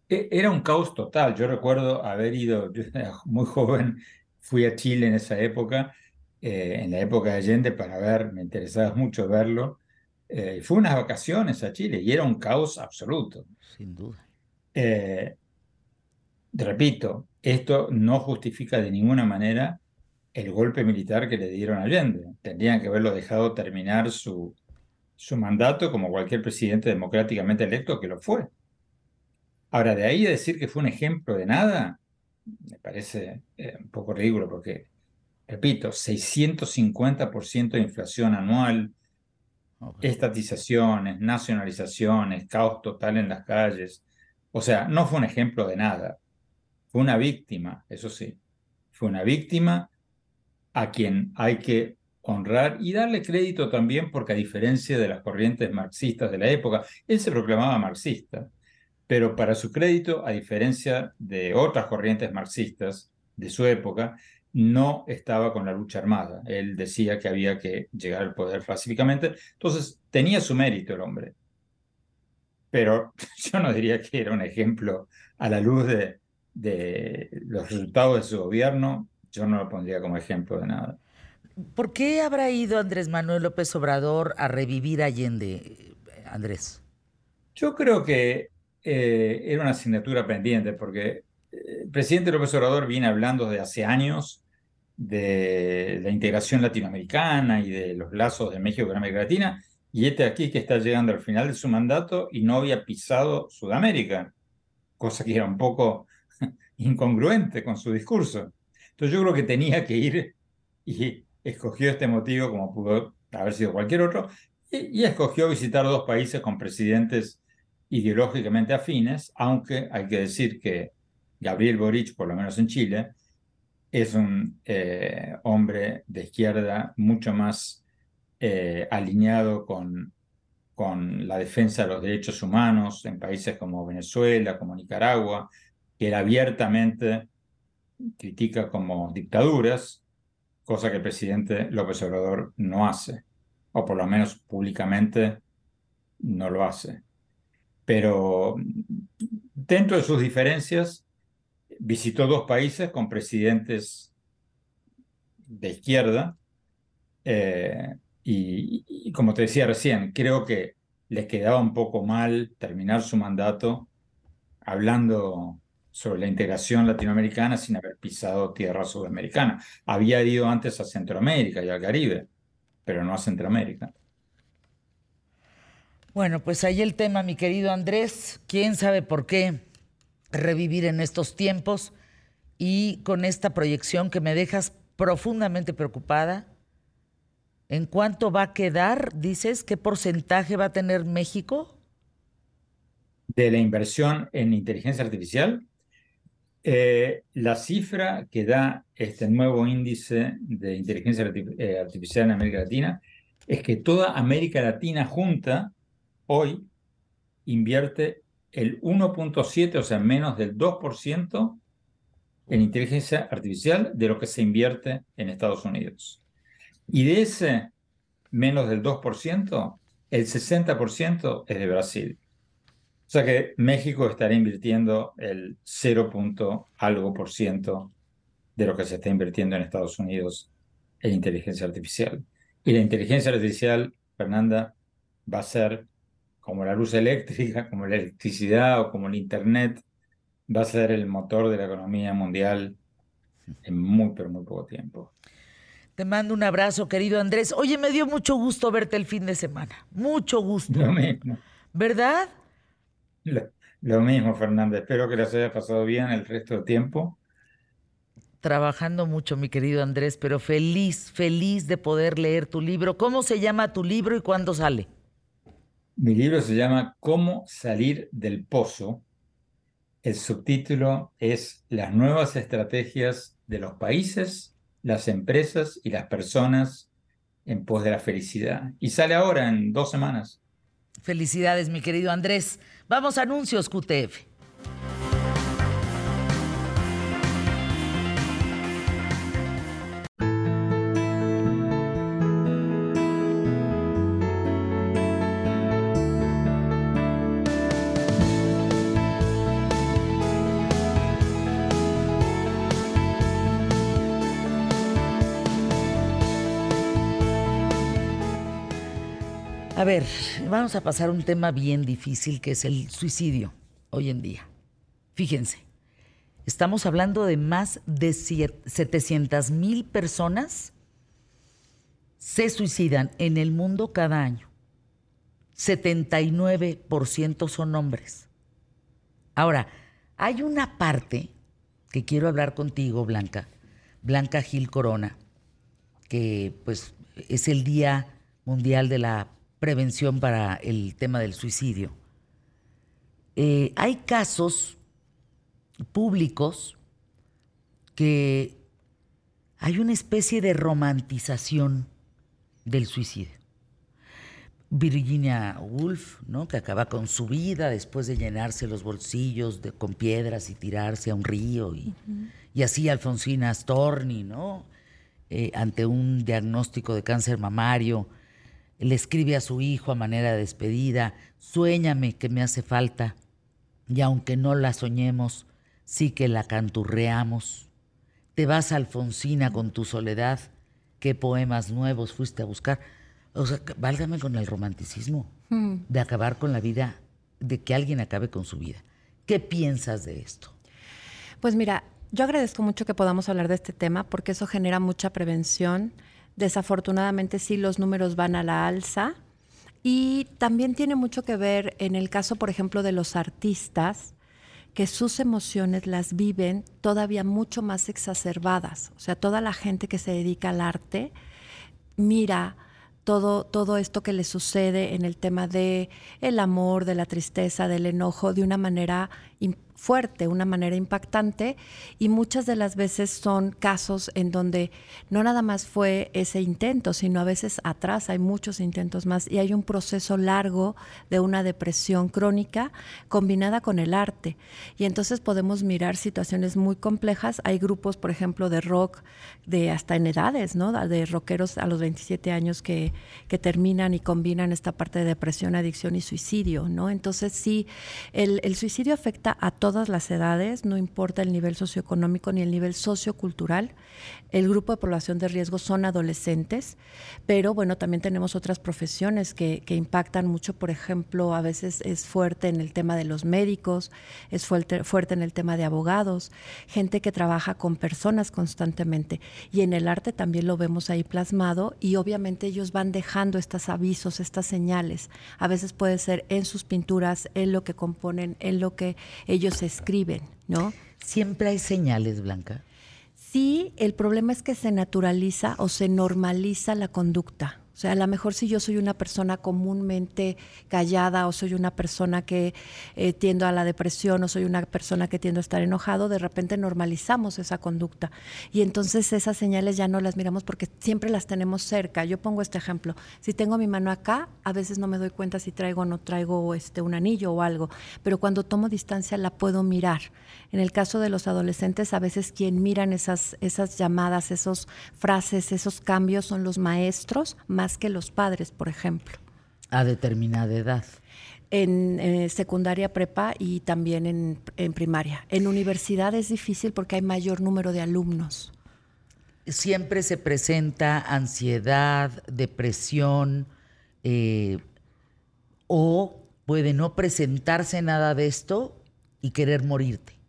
e, era un caos total. Yo recuerdo haber ido, yo era muy joven, fui a Chile en esa época, eh, en la época de Allende, para ver, me interesaba mucho verlo. Eh, fue unas vacaciones a Chile y era un caos absoluto. Sin duda. Eh, repito, esto no justifica de ninguna manera el golpe militar que le dieron a Allende. Tendrían que haberlo dejado terminar su, su mandato como cualquier presidente democráticamente electo que lo fue. Ahora, de ahí a decir que fue un ejemplo de nada, me parece eh, un poco ridículo porque, repito, 650% de inflación anual, estatizaciones, nacionalizaciones, caos total en las calles. O sea, no fue un ejemplo de nada. Fue una víctima, eso sí. Fue una víctima a quien hay que honrar y darle crédito también porque a diferencia de las corrientes marxistas de la época, él se proclamaba marxista, pero para su crédito, a diferencia de otras corrientes marxistas de su época, no estaba con la lucha armada. Él decía que había que llegar al poder pacíficamente, entonces tenía su mérito el hombre. Pero yo no diría que era un ejemplo a la luz de, de los resultados de su gobierno, yo no lo pondría como ejemplo de nada. ¿Por qué habrá ido Andrés Manuel López Obrador a revivir Allende, Andrés? Yo creo que eh, era una asignatura pendiente, porque eh, el presidente López Obrador viene hablando de hace años de la integración latinoamericana y de los lazos de México con América Latina, y este aquí que está llegando al final de su mandato y no había pisado Sudamérica, cosa que era un poco incongruente con su discurso. Entonces yo creo que tenía que ir y escogió este motivo como pudo haber sido cualquier otro, y, escogió visitar dos países con presidentes ideológicamente afines, aunque hay que decir que Gabriel Boric, por lo menos en Chile, es un eh, hombre de izquierda mucho más eh, alineado con, con la defensa de los derechos humanos en países como Venezuela, como Nicaragua, que él abiertamente critica como dictaduras, cosa que el presidente López Obrador no hace, o por lo menos públicamente no lo hace. Pero dentro de sus diferencias, visitó dos países con presidentes de izquierda eh, y, y, como te decía recién, creo que les quedaba un poco mal terminar su mandato hablando sobre la integración latinoamericana sin haber pisado tierra sudamericana. Había ido antes a Centroamérica y al Caribe, pero no a Centroamérica. Bueno, pues ahí el tema, mi querido Andrés. ¿Quién sabe por qué revivir en estos tiempos y con esta proyección que me dejas profundamente preocupada? ¿En cuánto va a quedar, dices, qué porcentaje va a tener México? De la inversión en inteligencia artificial, Eh, la cifra que da este nuevo índice de inteligencia eh, artificial en América Latina es que toda América Latina junta hoy invierte el 1.7, o sea, menos del 2% en inteligencia artificial de lo que se invierte en Estados Unidos. Y de ese menos del 2%, el 60% es de Brasil. O sea que México estará invirtiendo el 0. algo por ciento de lo que se está invirtiendo en Estados Unidos en inteligencia artificial. Y la inteligencia artificial, Fernanda, va a ser como la luz eléctrica, como la electricidad o como el Internet, va a ser el motor de la economía mundial en muy, pero muy poco tiempo. Te mando un abrazo, querido Andrés. Oye, me dio mucho gusto verte el fin de semana. Mucho gusto. Lo mismo. ¿Verdad? Lo, mismo, Fernanda. Espero que les haya pasado bien el resto del tiempo. Trabajando mucho, mi querido Andrés, pero feliz, feliz de poder leer tu libro. ¿Cómo se llama tu libro y cuándo sale? Mi libro se llama Cómo salir del pozo. El subtítulo es Las nuevas estrategias de los países, las empresas y las personas en pos de la felicidad. Y sale ahora en dos semanas. Felicidades, mi querido Andrés. Vamos a anuncios QTF. A ver, vamos a pasar un tema bien difícil que es el suicidio hoy en día. Fíjense, estamos hablando de más de 700 mil personas se suicidan en el mundo cada año. 79% son hombres. Ahora, hay una parte que quiero hablar contigo, Blanca, Blanca Gil Corona, que pues es el Día Mundial de la prevención para el tema del suicidio. Eh, hay casos públicos que hay una especie de romantización del suicidio. Virginia Woolf, ¿no? que acaba con su vida después de llenarse los bolsillos de, con piedras y tirarse a un río, y, y así Alfonsina Storni, ¿no? Eh, ante un diagnóstico de cáncer mamario, le escribe a su hijo a manera de despedida, suéñame que me hace falta, y aunque no la soñemos, sí que la canturreamos. Te vas, Alfonsina, con tu soledad, qué poemas nuevos fuiste a buscar. O sea, válgame con el romanticismo hmm. de acabar con la vida, de que alguien acabe con su vida. ¿Qué piensas de esto? Pues mira, yo agradezco mucho que podamos hablar de este tema porque eso genera mucha prevención Desafortunadamente sí los números van a la alza y también tiene mucho que ver en el caso, por ejemplo, de los artistas, que sus emociones las viven todavía mucho más exacerbadas. O sea, toda la gente que se dedica al arte mira todo, todo esto que le sucede en el tema de el amor, de la tristeza, del enojo, de una manera fuerte, una manera impactante y muchas de las veces son casos en donde no nada más fue ese intento, sino a veces atrás hay muchos intentos más y hay un proceso largo de una depresión crónica combinada con el arte. Y entonces podemos mirar situaciones muy complejas. Hay grupos, por ejemplo, de rock de hasta en edades, ¿no? De rockeros a los 27 años que, que terminan y combinan esta parte de depresión, adicción y suicidio, ¿no? Entonces sí, el, el suicidio afecta a todos todas las edades, no importa el nivel socioeconómico ni el nivel sociocultural. El grupo de población de riesgo son adolescentes, pero bueno, también tenemos otras profesiones que, impactan mucho. Por ejemplo, a veces es fuerte en el tema de los médicos, es fuerte, fuerte en el tema de abogados, gente que trabaja con personas constantemente. Y en el arte también lo vemos ahí plasmado y obviamente ellos van dejando estos avisos, estas señales. A veces puede ser en sus pinturas, en lo que componen, en lo que ellos escriben, ¿no? Siempre hay señales, Blanca. Sí, el problema es que se naturaliza o se normaliza la conducta. Sea, a lo mejor si yo soy una persona comúnmente callada o soy una persona que eh, tiendo a la depresión o soy una persona que tiendo a estar enojado, de repente normalizamos esa conducta. Y entonces esas señales ya no las miramos porque siempre las tenemos cerca. Yo pongo este ejemplo. Si tengo mi mano acá, a veces no me doy cuenta si traigo o no traigo este, un anillo o algo. Pero cuando tomo distancia la puedo mirar. En el caso de los adolescentes, a veces quien miran esas, esas llamadas, esas frases, esos cambios son los maestros más que los padres, por ejemplo. A determinada edad. En eh, secundaria, prepa y también en, primaria. En universidad es difícil porque hay mayor número de alumnos. Siempre se presenta ansiedad, depresión, eh, o puede no presentarse nada de esto y querer morirte.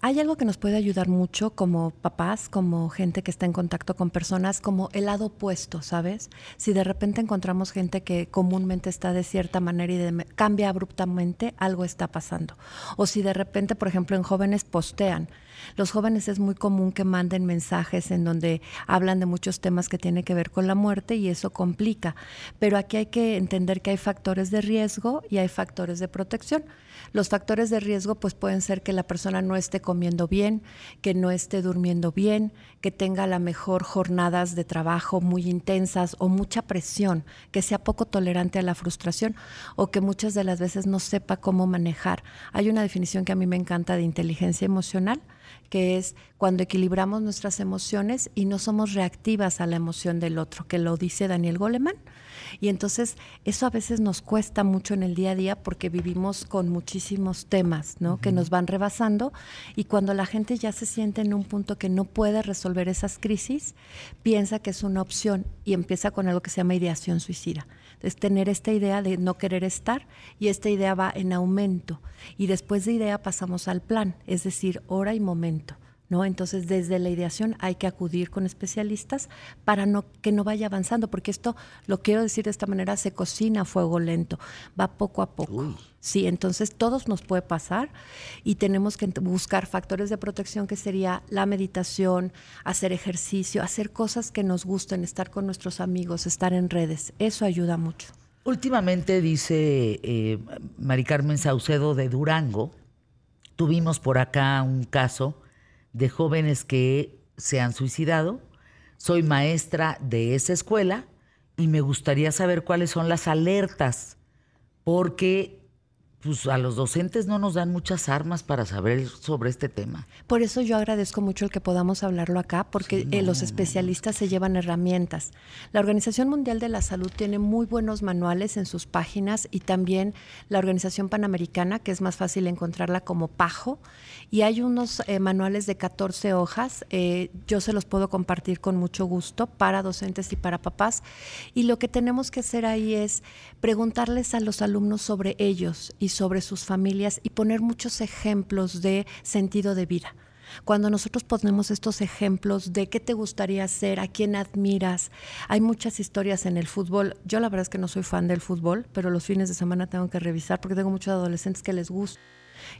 Hay algo que nos puede ayudar mucho como papás, como gente que está en contacto con personas, como el lado opuesto, ¿sabes? Si de repente encontramos gente que comúnmente está de cierta manera y cambia abruptamente, algo está pasando. O si de repente, por ejemplo, en jóvenes postean. Los jóvenes es muy común que manden mensajes en donde hablan de muchos temas que tienen que ver con la muerte y eso complica. Pero aquí hay que entender que hay factores de riesgo y hay factores de protección. Los factores de riesgo pues pueden ser que la persona no esté comiendo bien, que no esté durmiendo bien, que tenga a lo mejor jornadas de trabajo muy intensas o mucha presión, que sea poco tolerante a la frustración o que muchas de las veces no sepa cómo manejar. Hay una definición que a mí me encanta de inteligencia emocional, que es cuando equilibramos nuestras emociones y no somos reactivas a la emoción del otro, que lo dice Daniel Goleman. Y entonces eso a veces nos cuesta mucho en el día a día porque vivimos con muchísimos temas, ¿no? Que nos van rebasando y cuando la gente ya se siente en un punto que no puede resolver esas crisis, piensa que es una opción y empieza con algo que se llama ideación suicida. Es tener esta idea de no querer estar y esta idea va en aumento y después de idea pasamos al plan, es decir, hora y momento. Entonces, desde la ideación hay que acudir con especialistas para no, que no vaya avanzando, porque esto, lo quiero decir de esta manera, se cocina a fuego lento, va poco a poco. Sí, entonces todos nos puede pasar y tenemos que buscar factores de protección que sería la meditación, hacer ejercicio, hacer cosas que nos gusten, estar con nuestros amigos, estar en redes. Eso ayuda mucho. Últimamente, dice eh, Carmen Saucedo de Durango, tuvimos por acá un caso de jóvenes que se han suicidado. Soy maestra de esa escuela y me gustaría saber cuáles son las alertas, porque pues a los docentes no nos dan muchas armas para saber sobre este tema. Por eso yo agradezco mucho el que podamos hablarlo acá, porque eh, los especialistas se llevan herramientas. La Organización Mundial de la Salud tiene muy buenos manuales en sus páginas y también la Organización Panamericana, que es más fácil encontrarla como PAJO, y hay unos eh, manuales de 14 hojas. Eh, yo se los puedo compartir con mucho gusto para docentes y para papás. Y lo que tenemos que hacer ahí es preguntarles a los alumnos sobre ellos y sobre sus familias y poner muchos ejemplos de sentido de vida. Cuando nosotros ponemos estos ejemplos de qué te gustaría hacer, a quién admiras, hay muchas historias en el fútbol. Yo la verdad es que no soy fan del fútbol, pero los fines de semana tengo que revisar porque tengo muchos adolescentes que les gusta.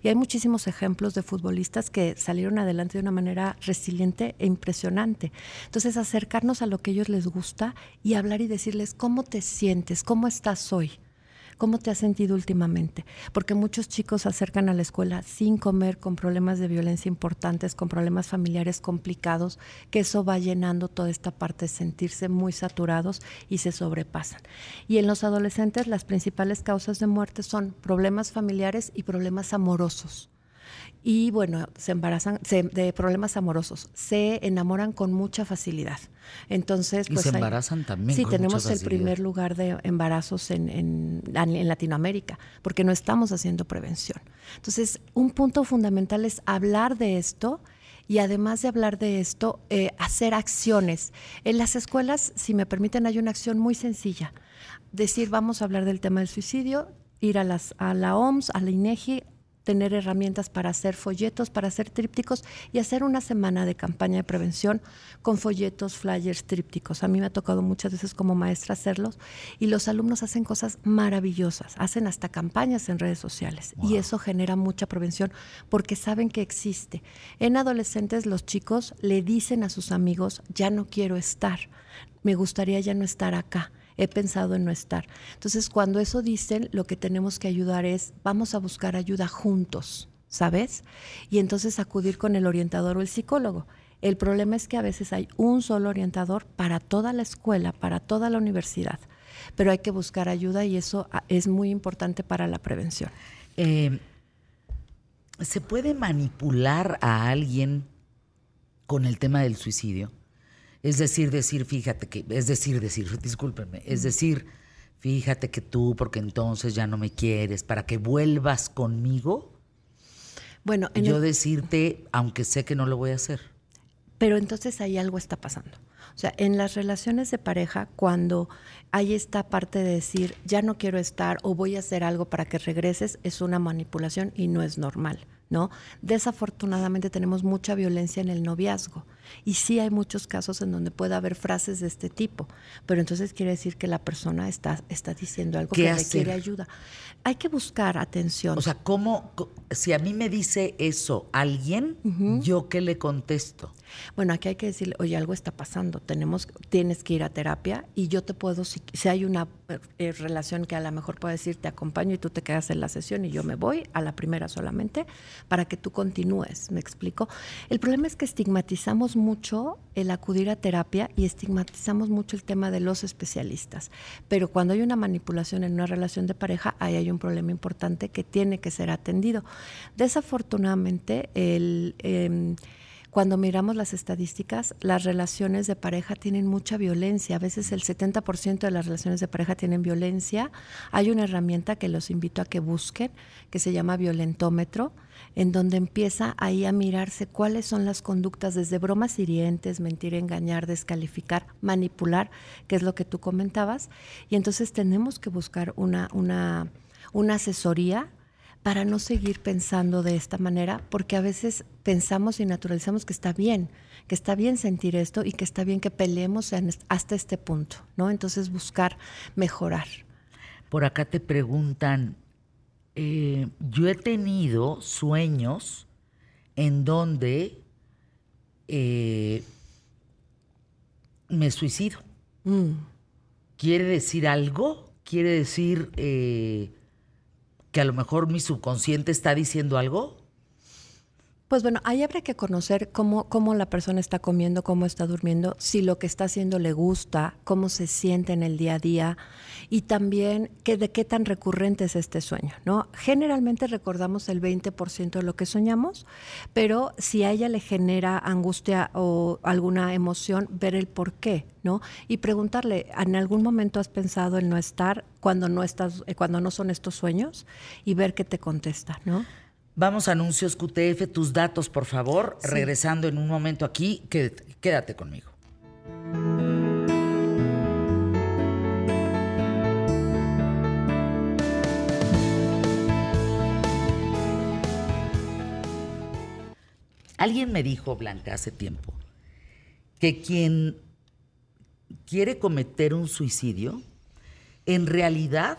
Y hay muchísimos ejemplos de futbolistas que salieron adelante de una manera resiliente e impresionante. Entonces, acercarnos a lo que a ellos les gusta y hablar y decirles cómo te sientes, cómo estás hoy. ¿Cómo te has sentido últimamente? Porque muchos chicos se acercan a la escuela sin comer, con problemas de violencia importantes, con problemas familiares complicados, que eso va llenando toda esta parte de sentirse muy saturados y se sobrepasan. Y en los adolescentes las principales causas de muerte son problemas familiares y problemas amorosos y bueno, se embarazan de problemas amorosos, se enamoran con mucha facilidad. Entonces, y pues se embarazan también. Sí, tenemos el primer lugar de embarazos en, en, Latinoamérica, porque no estamos haciendo prevención. Entonces, un punto fundamental es hablar de esto y además de hablar de esto, eh, hacer acciones. En las escuelas, si me permiten, hay una acción muy sencilla. Decir, vamos a hablar del tema del suicidio, ir a, las, a la OMS, a la INEGI, tener herramientas para hacer folletos, para hacer trípticos y hacer una semana de campaña de prevención con folletos, flyers, trípticos. A mí me ha tocado muchas veces como maestra hacerlos y los alumnos hacen cosas maravillosas, hacen hasta campañas en redes sociales y eso genera mucha prevención porque saben que existe. En adolescentes los chicos le dicen a sus amigos, ya no quiero estar, me gustaría ya no estar acá he pensado en no estar. Entonces, cuando eso dicen, lo que tenemos que ayudar es, vamos a buscar ayuda juntos, ¿sabes? Y entonces acudir con el orientador o el psicólogo. El problema es que a veces hay un solo orientador para toda la escuela, para toda la universidad, pero hay que buscar ayuda y eso ah, es muy importante para la prevención. Eh, ¿Se puede manipular a alguien con el tema del suicidio? Es decir, decir, fíjate que, es decir, decir, discúlpenme, es decir, fíjate que tú, porque entonces ya no me quieres, para que vuelvas conmigo. Bueno, en yo el- decirte, aunque sé que no lo voy a hacer. pero entonces ahí algo está pasando. O sea, en las relaciones de pareja, cuando hay esta parte de decir, ya no quiero estar o voy a hacer algo para que regreses, es una manipulación y no es normal, ¿no? Desafortunadamente tenemos mucha violencia en el noviazgo y sí hay muchos casos en donde puede haber frases de este tipo, pero entonces quiere decir que la persona está, está diciendo algo ¿Qué que hacer? requiere ayuda. Hay que buscar atención. O sea, ¿cómo, si a mí me dice eso alguien, yo qué le contesto? Bueno, aquí hay que decirle, oye, algo está pasando, tenemos, tienes que ir a terapia y yo te puedo, si, si hay una eh, relación que a lo mejor puedo decir, te acompaño y tú te quedas en la sesión y yo me voy a la primera solamente para que tú continúes, ¿me explico? El problema es que estigmatizamos mucho el acudir a terapia y estigmatizamos mucho el tema de los especialistas, pero cuando hay una manipulación en una relación de pareja, ahí hay un problema importante que tiene que ser atendido. Desafortunadamente, el... em, cuando miramos las estadísticas, las relaciones de pareja tienen mucha violencia. A veces el 70% de las relaciones de pareja tienen violencia. Hay una herramienta que los invito a que busquen, que se llama violentómetro, en donde empieza ahí a mirarse cuáles son las conductas desde bromas hirientes, mentir, engañar, descalificar, manipular, que es lo que tú comentabas. Y entonces tenemos que buscar una, una, una asesoría para no seguir pensando de esta manera, porque a veces pensamos y naturalizamos que está bien, que está bien sentir esto y que está bien que peleemos en hasta este punto, ¿no? Entonces buscar mejorar. Por acá te preguntan, eh, yo he tenido sueños en donde eh, me suicido. Mm. ¿Quiere decir algo? ¿Quiere decir eh, que a lo mejor mi subconsciente está diciendo algo? Pues bueno, ahí habrá que conocer cómo, cómo la persona está comiendo, cómo está durmiendo, si lo que está haciendo le gusta, cómo se siente en el día a día y también que de qué tan recurrente es este sueño, ¿no? Generalmente recordamos el 20% de lo que soñamos, pero si a ella le genera angustia o alguna emoción, ver el por qué, ¿no? Y preguntarle, ¿en algún momento has pensado en no estar cuando no estás eh, cuando no son estos sueños? y ver qué te contesta, ¿no? Vamos a anuncios QTF, tus datos, por favor. Regresando en un momento aquí, que- quédate conmigo. Alguien me dijo, Blanca, hace tiempo, que quien quiere cometer un suicidio, en realidad,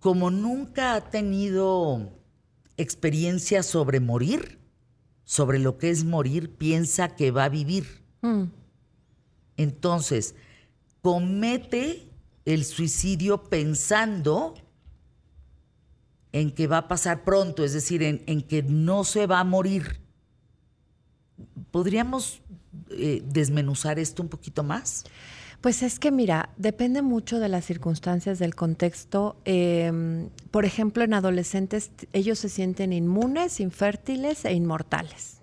como nunca ha tenido experiencia sobre morir, sobre lo que es morir, piensa que va a vivir. Mm. Entonces, comete el suicidio pensando en que va a pasar pronto, es decir, en, en que no se va a morir. ¿Podríamos eh, desmenuzar esto un poquito más? Pues es que mira, depende mucho de las circunstancias, del contexto. Eh, por ejemplo, en adolescentes ellos se sienten inmunes, infértiles e inmortales,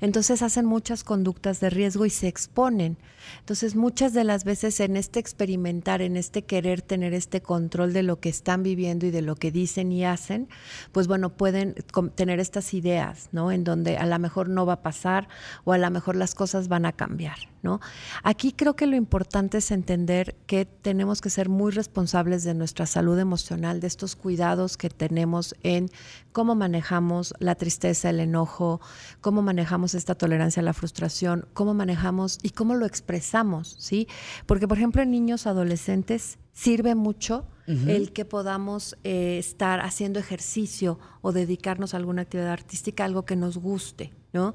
Entonces hacen muchas conductas de riesgo y se exponen. Entonces muchas de las veces en este experimentar, en este querer tener este control de lo que están viviendo y de lo que dicen y hacen, pues bueno, pueden tener estas ideas, ¿no? En donde a lo mejor no va a pasar o a lo mejor las cosas van a cambiar, ¿no? Aquí creo que lo importante es entender que tenemos que ser muy responsables de nuestra salud emocional, de estos cuidados que tenemos en cómo manejamos la tristeza, el enojo, cómo manejamos esta tolerancia a la frustración, cómo manejamos y cómo lo expresamos, ¿sí? Porque, por ejemplo, en niños adolescentes sirve mucho el que podamos eh, estar haciendo ejercicio o dedicarnos a alguna actividad artística, algo que nos guste. ¿no?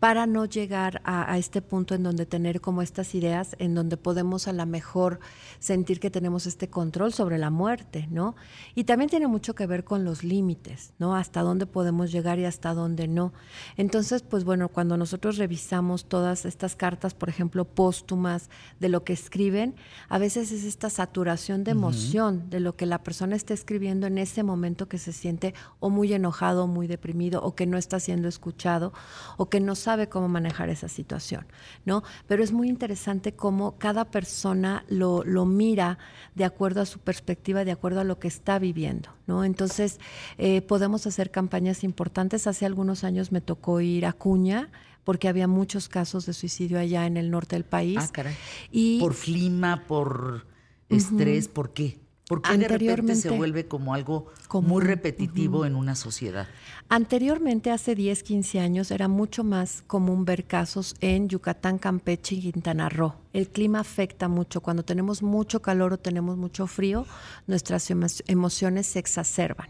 Para no llegar a, este punto en donde tener como estas ideas, en donde podemos a lo mejor sentir que tenemos este control sobre la muerte, ¿no? Y también tiene mucho que ver con los límites, ¿no? Hasta dónde podemos llegar y hasta dónde no. Entonces, pues bueno, cuando nosotros revisamos todas estas cartas, por ejemplo, póstumas, de lo que escriben, a veces es esta saturación de emoción de lo que la persona está escribiendo en ese momento que se siente o muy enojado, o muy deprimido, o que no está siendo escuchado o que no sabe cómo manejar esa situación, ¿no? Pero es muy interesante cómo cada persona lo, lo mira de acuerdo a su perspectiva, de acuerdo a lo que está viviendo, ¿no? Entonces, eh, podemos hacer campañas importantes. Hace algunos años me tocó ir a Cuña, porque había muchos casos de suicidio allá en el norte del país. Ah, caray. Y, por clima, por estrés, ¿por qué? Porque de repente se vuelve como algo muy repetitivo en una sociedad. Anteriormente, hace 10, 15 años, era mucho más común ver casos en Yucatán, Campeche y Quintana Roo. El clima afecta mucho. Cuando tenemos mucho calor o tenemos mucho frío, nuestras emociones se exacerban.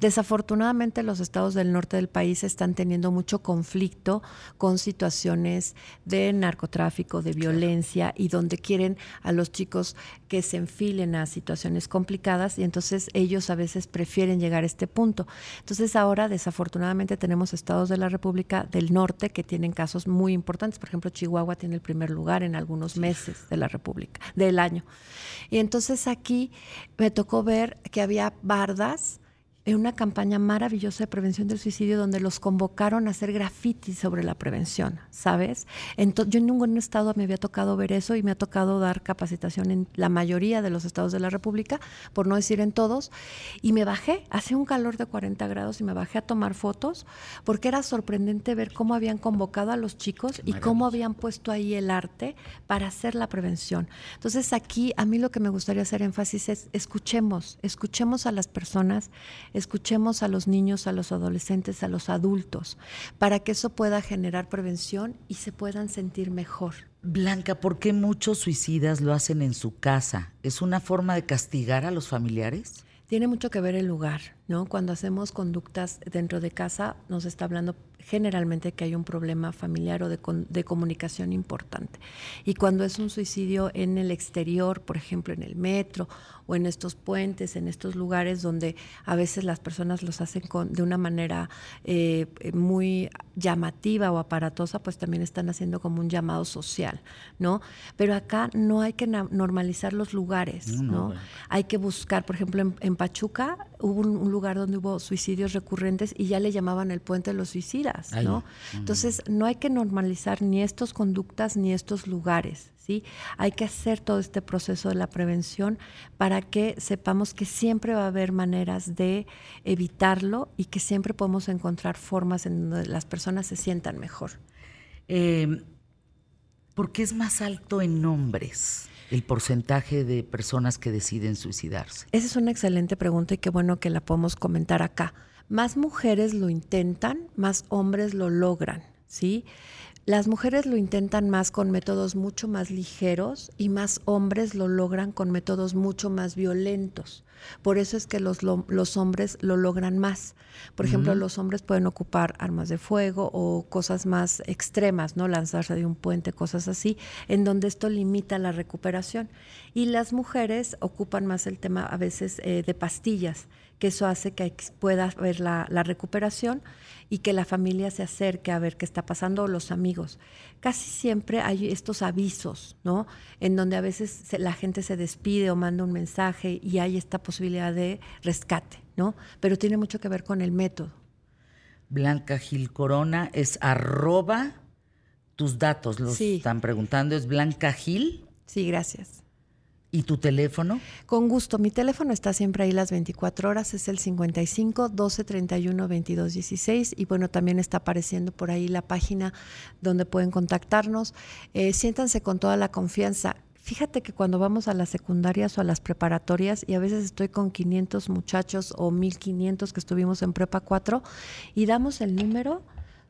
Desafortunadamente los estados del norte del país están teniendo mucho conflicto con situaciones de narcotráfico, de violencia y donde quieren a los chicos que se enfilen a situaciones complicadas y entonces ellos a veces prefieren llegar a este punto. Entonces ahora desafortunadamente tenemos estados de la República del Norte que tienen casos muy importantes. Por ejemplo, Chihuahua tiene el primer lugar en algunos meses de la República, del año. Y entonces aquí me tocó ver que había bardas en una campaña maravillosa de prevención del suicidio donde los convocaron a hacer graffiti sobre la prevención, ¿sabes? Entonces, yo en ningún estado me había tocado ver eso y me ha tocado dar capacitación en la mayoría de los estados de la República, por no decir en todos, y me bajé, hacía un calor de 40 grados y me bajé a tomar fotos porque era sorprendente ver cómo habían convocado a los chicos y cómo habían puesto ahí el arte para hacer la prevención. Entonces aquí a mí lo que me gustaría hacer énfasis es escuchemos, escuchemos a las personas, escuchemos a los niños, a los adolescentes, a los adultos, para que eso pueda generar prevención y se puedan sentir mejor. Blanca, ¿por qué muchos suicidas lo hacen en su casa? ¿Es una forma de castigar a los familiares? Tiene mucho que ver el lugar, ¿no? Cuando hacemos conductas dentro de casa, nos está hablando generalmente que hay un problema familiar o de, de, comunicación importante. Y cuando es un suicidio en el exterior, por ejemplo en el metro o en estos puentes, en estos lugares donde a veces las personas los hacen con, de una manera eh, muy llamativa o aparatosa, pues también están haciendo como un llamado social, ¿no? Pero acá no hay que normalizar los lugares, ¿no? Hay que buscar, por ejemplo, en, Pachuca hubo un, lugar donde hubo suicidios recurrentes y ya le llamaban el puente de los suicidas ¿no? Entonces, no hay que normalizar ni estas conductas ni estos lugares, ¿sí? Hay que hacer todo este proceso de la prevención para que sepamos que siempre va a haber maneras de evitarlo y que siempre podemos encontrar formas en donde las personas se sientan mejor. Eh, ¿Por qué es más alto en hombres? El porcentaje de personas que deciden suicidarse? Esa es una excelente pregunta y qué bueno que la podemos comentar acá. Más mujeres lo intentan, más hombres lo logran, ¿sí? Las mujeres lo intentan más con métodos mucho más ligeros y más hombres lo logran con métodos mucho más violentos. Por eso es que los, los hombres lo logran más. Por ejemplo, los hombres pueden ocupar armas de fuego o cosas más extremas, ¿no? Lanzarse de un puente, cosas así, en donde esto limita la recuperación. Y las mujeres ocupan más el tema a veces eh, de pastillas que eso hace que pueda ver la, recuperación y que la familia se acerque a ver qué está pasando o los amigos. Casi siempre hay estos avisos, ¿no? En donde a veces la gente se despide o manda un mensaje y hay esta posibilidad de rescate, ¿no? Pero tiene mucho que ver con el método. Blanca Gil Corona es arroba tus datos, los están preguntando, es Blanca Gil. Sí, gracias. ¿Y tu teléfono? Con gusto. Mi teléfono está siempre ahí las 24 horas. Es el 55 12 31 22 16. Y bueno, también está apareciendo por ahí la página donde pueden contactarnos. Eh, siéntanse con toda la confianza. Fíjate que cuando vamos a las secundarias o a las preparatorias, y a veces estoy con 500 muchachos o 1500 que estuvimos en Prepa 4, y damos el número,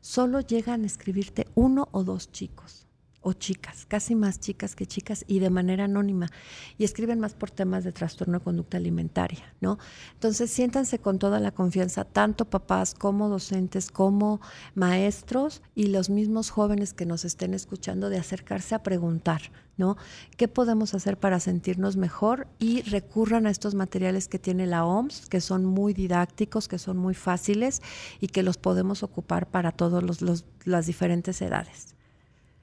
solo llegan a escribirte uno o dos chicos o chicas, casi más chicas que chicas y de manera anónima. Y escriben más por temas de trastorno de conducta alimentaria, ¿no? Entonces siéntanse con toda la confianza, tanto papás como docentes, como maestros y los mismos jóvenes que nos estén escuchando, de acercarse a preguntar, ¿no? ¿Qué podemos hacer para sentirnos mejor? Y recurran a estos materiales que tiene la OMS, que son muy didácticos, que son muy fáciles y que los podemos ocupar para todas las diferentes edades.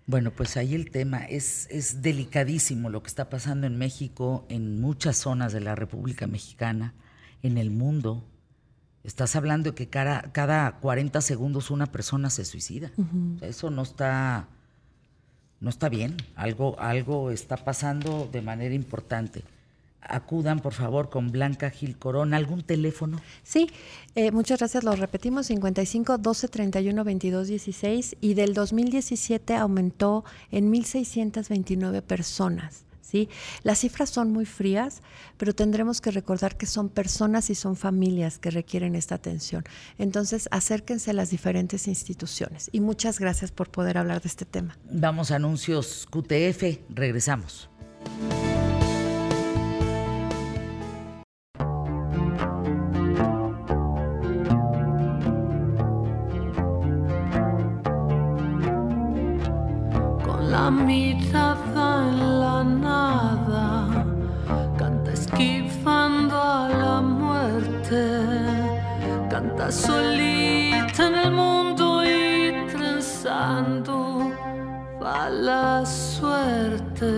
Bueno, pues ahí el tema es, es delicadísimo lo que está pasando en México, en muchas zonas de la República Mexicana, en el mundo. Estás hablando de que cada, cada 40 segundos una persona se suicida. Eso no está, no está bien. Algo, algo está pasando de manera importante acudan por favor con Blanca Gil Corona. ¿Algún teléfono? Sí, eh, muchas gracias. Lo repetimos, 55 12 31 22 16 y del 2017 aumentó en 1.629 personas. ¿Sí? Las cifras son muy frías, pero tendremos que recordar que son personas y son familias que requieren esta atención. Entonces, acérquense a las diferentes instituciones. Y muchas gracias por poder hablar de este tema. Vamos a anuncios QTF, regresamos. Mirada en la nada, canta esquivando a la muerte, canta solita en el mundo y trenzando a la suerte.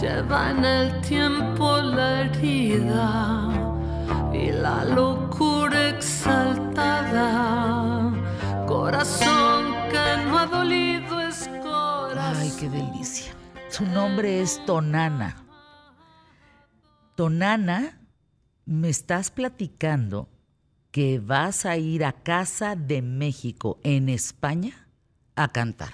Lleva en el tiempo la herida y la locura exaltada. Corazón que no ha dolido es corazón. Ay, qué delicia. Su nombre es Tonana. Tonana, me estás platicando que vas a ir a Casa de México en España a cantar.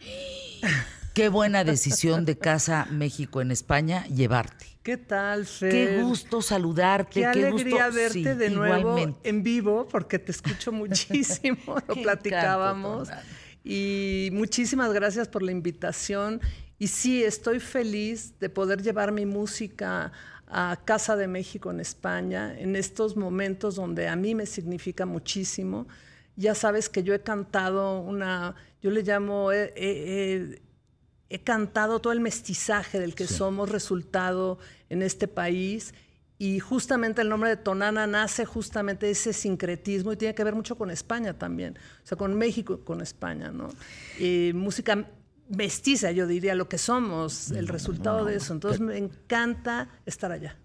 Qué buena decisión de Casa México en España llevarte. ¿Qué tal, Fer? Qué gusto saludarte. Qué, alegría verte de nuevo en vivo, porque te escucho muchísimo, lo platicábamos. y muchísimas gracias por la invitación. Y sí, estoy feliz de poder llevar mi música a Casa de México en España, en estos momentos donde a mí me significa muchísimo. Ya sabes que yo he cantado una, yo le llamo, he cantado todo el mestizaje del que somos resultado en este país. Y justamente el nombre de Tonana nace justamente de ese sincretismo y tiene que ver mucho con España también, o sea, con México y con España, ¿no? Música mestiza, yo diría, lo que somos, el resultado de eso. Entonces me encanta estar allá.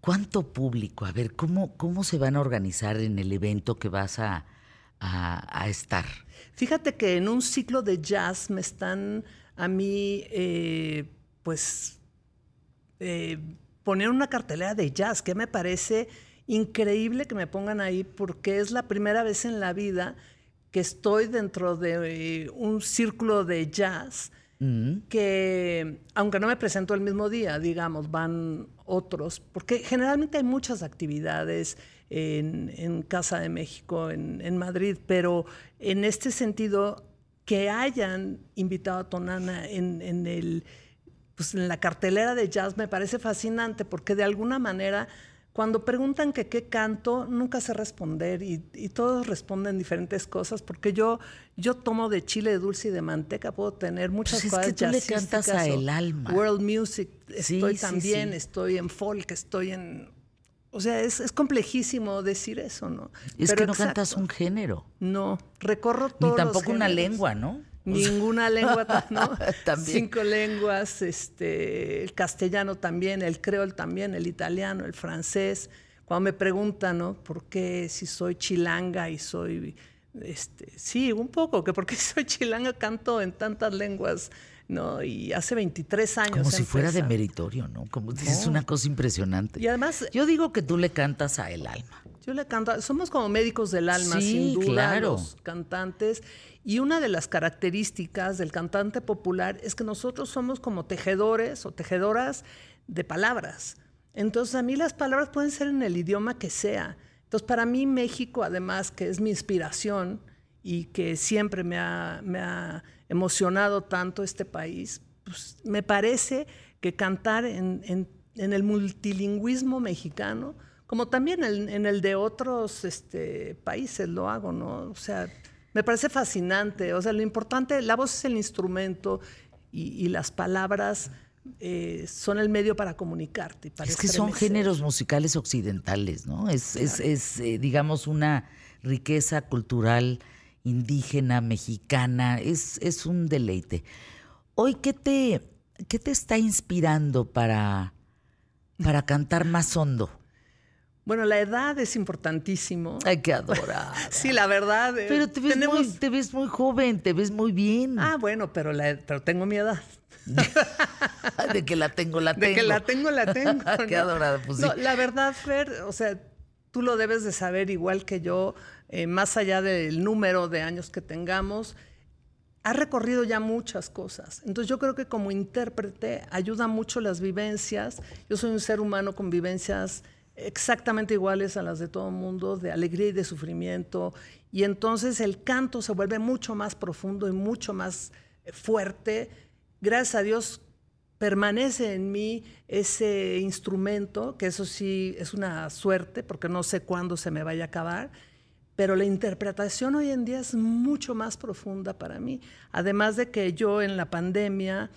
¿Cuánto público? A ver, ¿cómo, cómo se van a organizar en el evento que vas a, a, estar? Fíjate que en un ciclo de jazz me están a mí, eh, pues eh, poner una cartelera de jazz, que me parece increíble que me pongan ahí porque es la primera vez en la vida que estoy dentro de eh, un círculo de jazz mm. que, aunque no me presento el mismo día, digamos, van otros, porque generalmente hay muchas actividades en, Casa de México, en, Madrid, pero en este sentido, que hayan invitado a Tonana en el pues en la cartelera de jazz me parece fascinante porque de alguna manera cuando preguntan que qué canto, nunca sé responder y, todos responden diferentes cosas porque yo, yo tomo de chile, de dulce y de manteca, puedo tener muchas pues cosas. Es que tú le cantas a el alma. World music, estoy también, estoy en folk, estoy en... O sea, es, es complejísimo decir eso, ¿no? Es que no cantas un género. No, recorro todo. Ni tampoco una lengua, ¿no? Ninguna lengua, ¿no? también. Cinco lenguas, este, el castellano también, el creol también, el italiano, el francés. Cuando me preguntan, ¿no? ¿Por qué si soy chilanga y soy, este, sí, un poco, que porque soy chilanga canto en tantas lenguas, ¿no? Y hace 23 años. Como si fuera de meritorio, ¿no? Como es una cosa impresionante. Y además. Yo digo que tú le cantas a el alma. Yo le canto, somos como médicos del alma, sin duda, claro. los cantantes. Y una de las características del cantante popular es que nosotros somos como tejedores o tejedoras de palabras. Entonces a mí las palabras pueden ser en el idioma que sea, Entonces, para mí México, además, que es mi inspiración y que siempre me ha, me ha emocionado tanto este país, pues, me parece que cantar en, en- en el multilingüismo mexicano, como también en, en el de otros este, países lo hago, ¿no? O sea, me parece fascinante. O sea, lo importante, la voz es el instrumento y, y las palabras eh, son el medio para comunicarte. para Es que son géneros musicales occidentales, ¿no? Es, es, es, eh, digamos, una riqueza cultural indígena, mexicana, es, es un deleite. Hoy, ¿qué te, qué te está inspirando para, para cantar más hondo? Bueno, la edad es importantísimo. Ay, qué adorada. Sí, la verdad. eh, Pero te ves, muy, te ves muy joven, te ves muy bien. Ah, bueno, pero, la- pero tengo mi edad. De que la tengo, la tengo. De que la tengo, la tengo. Qué ¿no? adorada, pues No, sí. la verdad, Fer, o sea, tú lo debes de saber igual que yo, eh, más allá del número de años que tengamos, has recorrido ya muchas cosas. Entonces yo creo que como intérprete ayuda mucho las vivencias. Yo soy un ser humano con vivencias exactamente iguales a las de todo el mundo, de alegría y de sufrimiento. Y entonces el canto se vuelve mucho más profundo y mucho más eh, fuerte. Gracias a Dios permanece en mí ese instrumento, que eso sí es una suerte, porque no sé cuándo se me vaya a acabar, pero la interpretación hoy en día es mucho más profunda para mí. Además de que yo en la pandemia,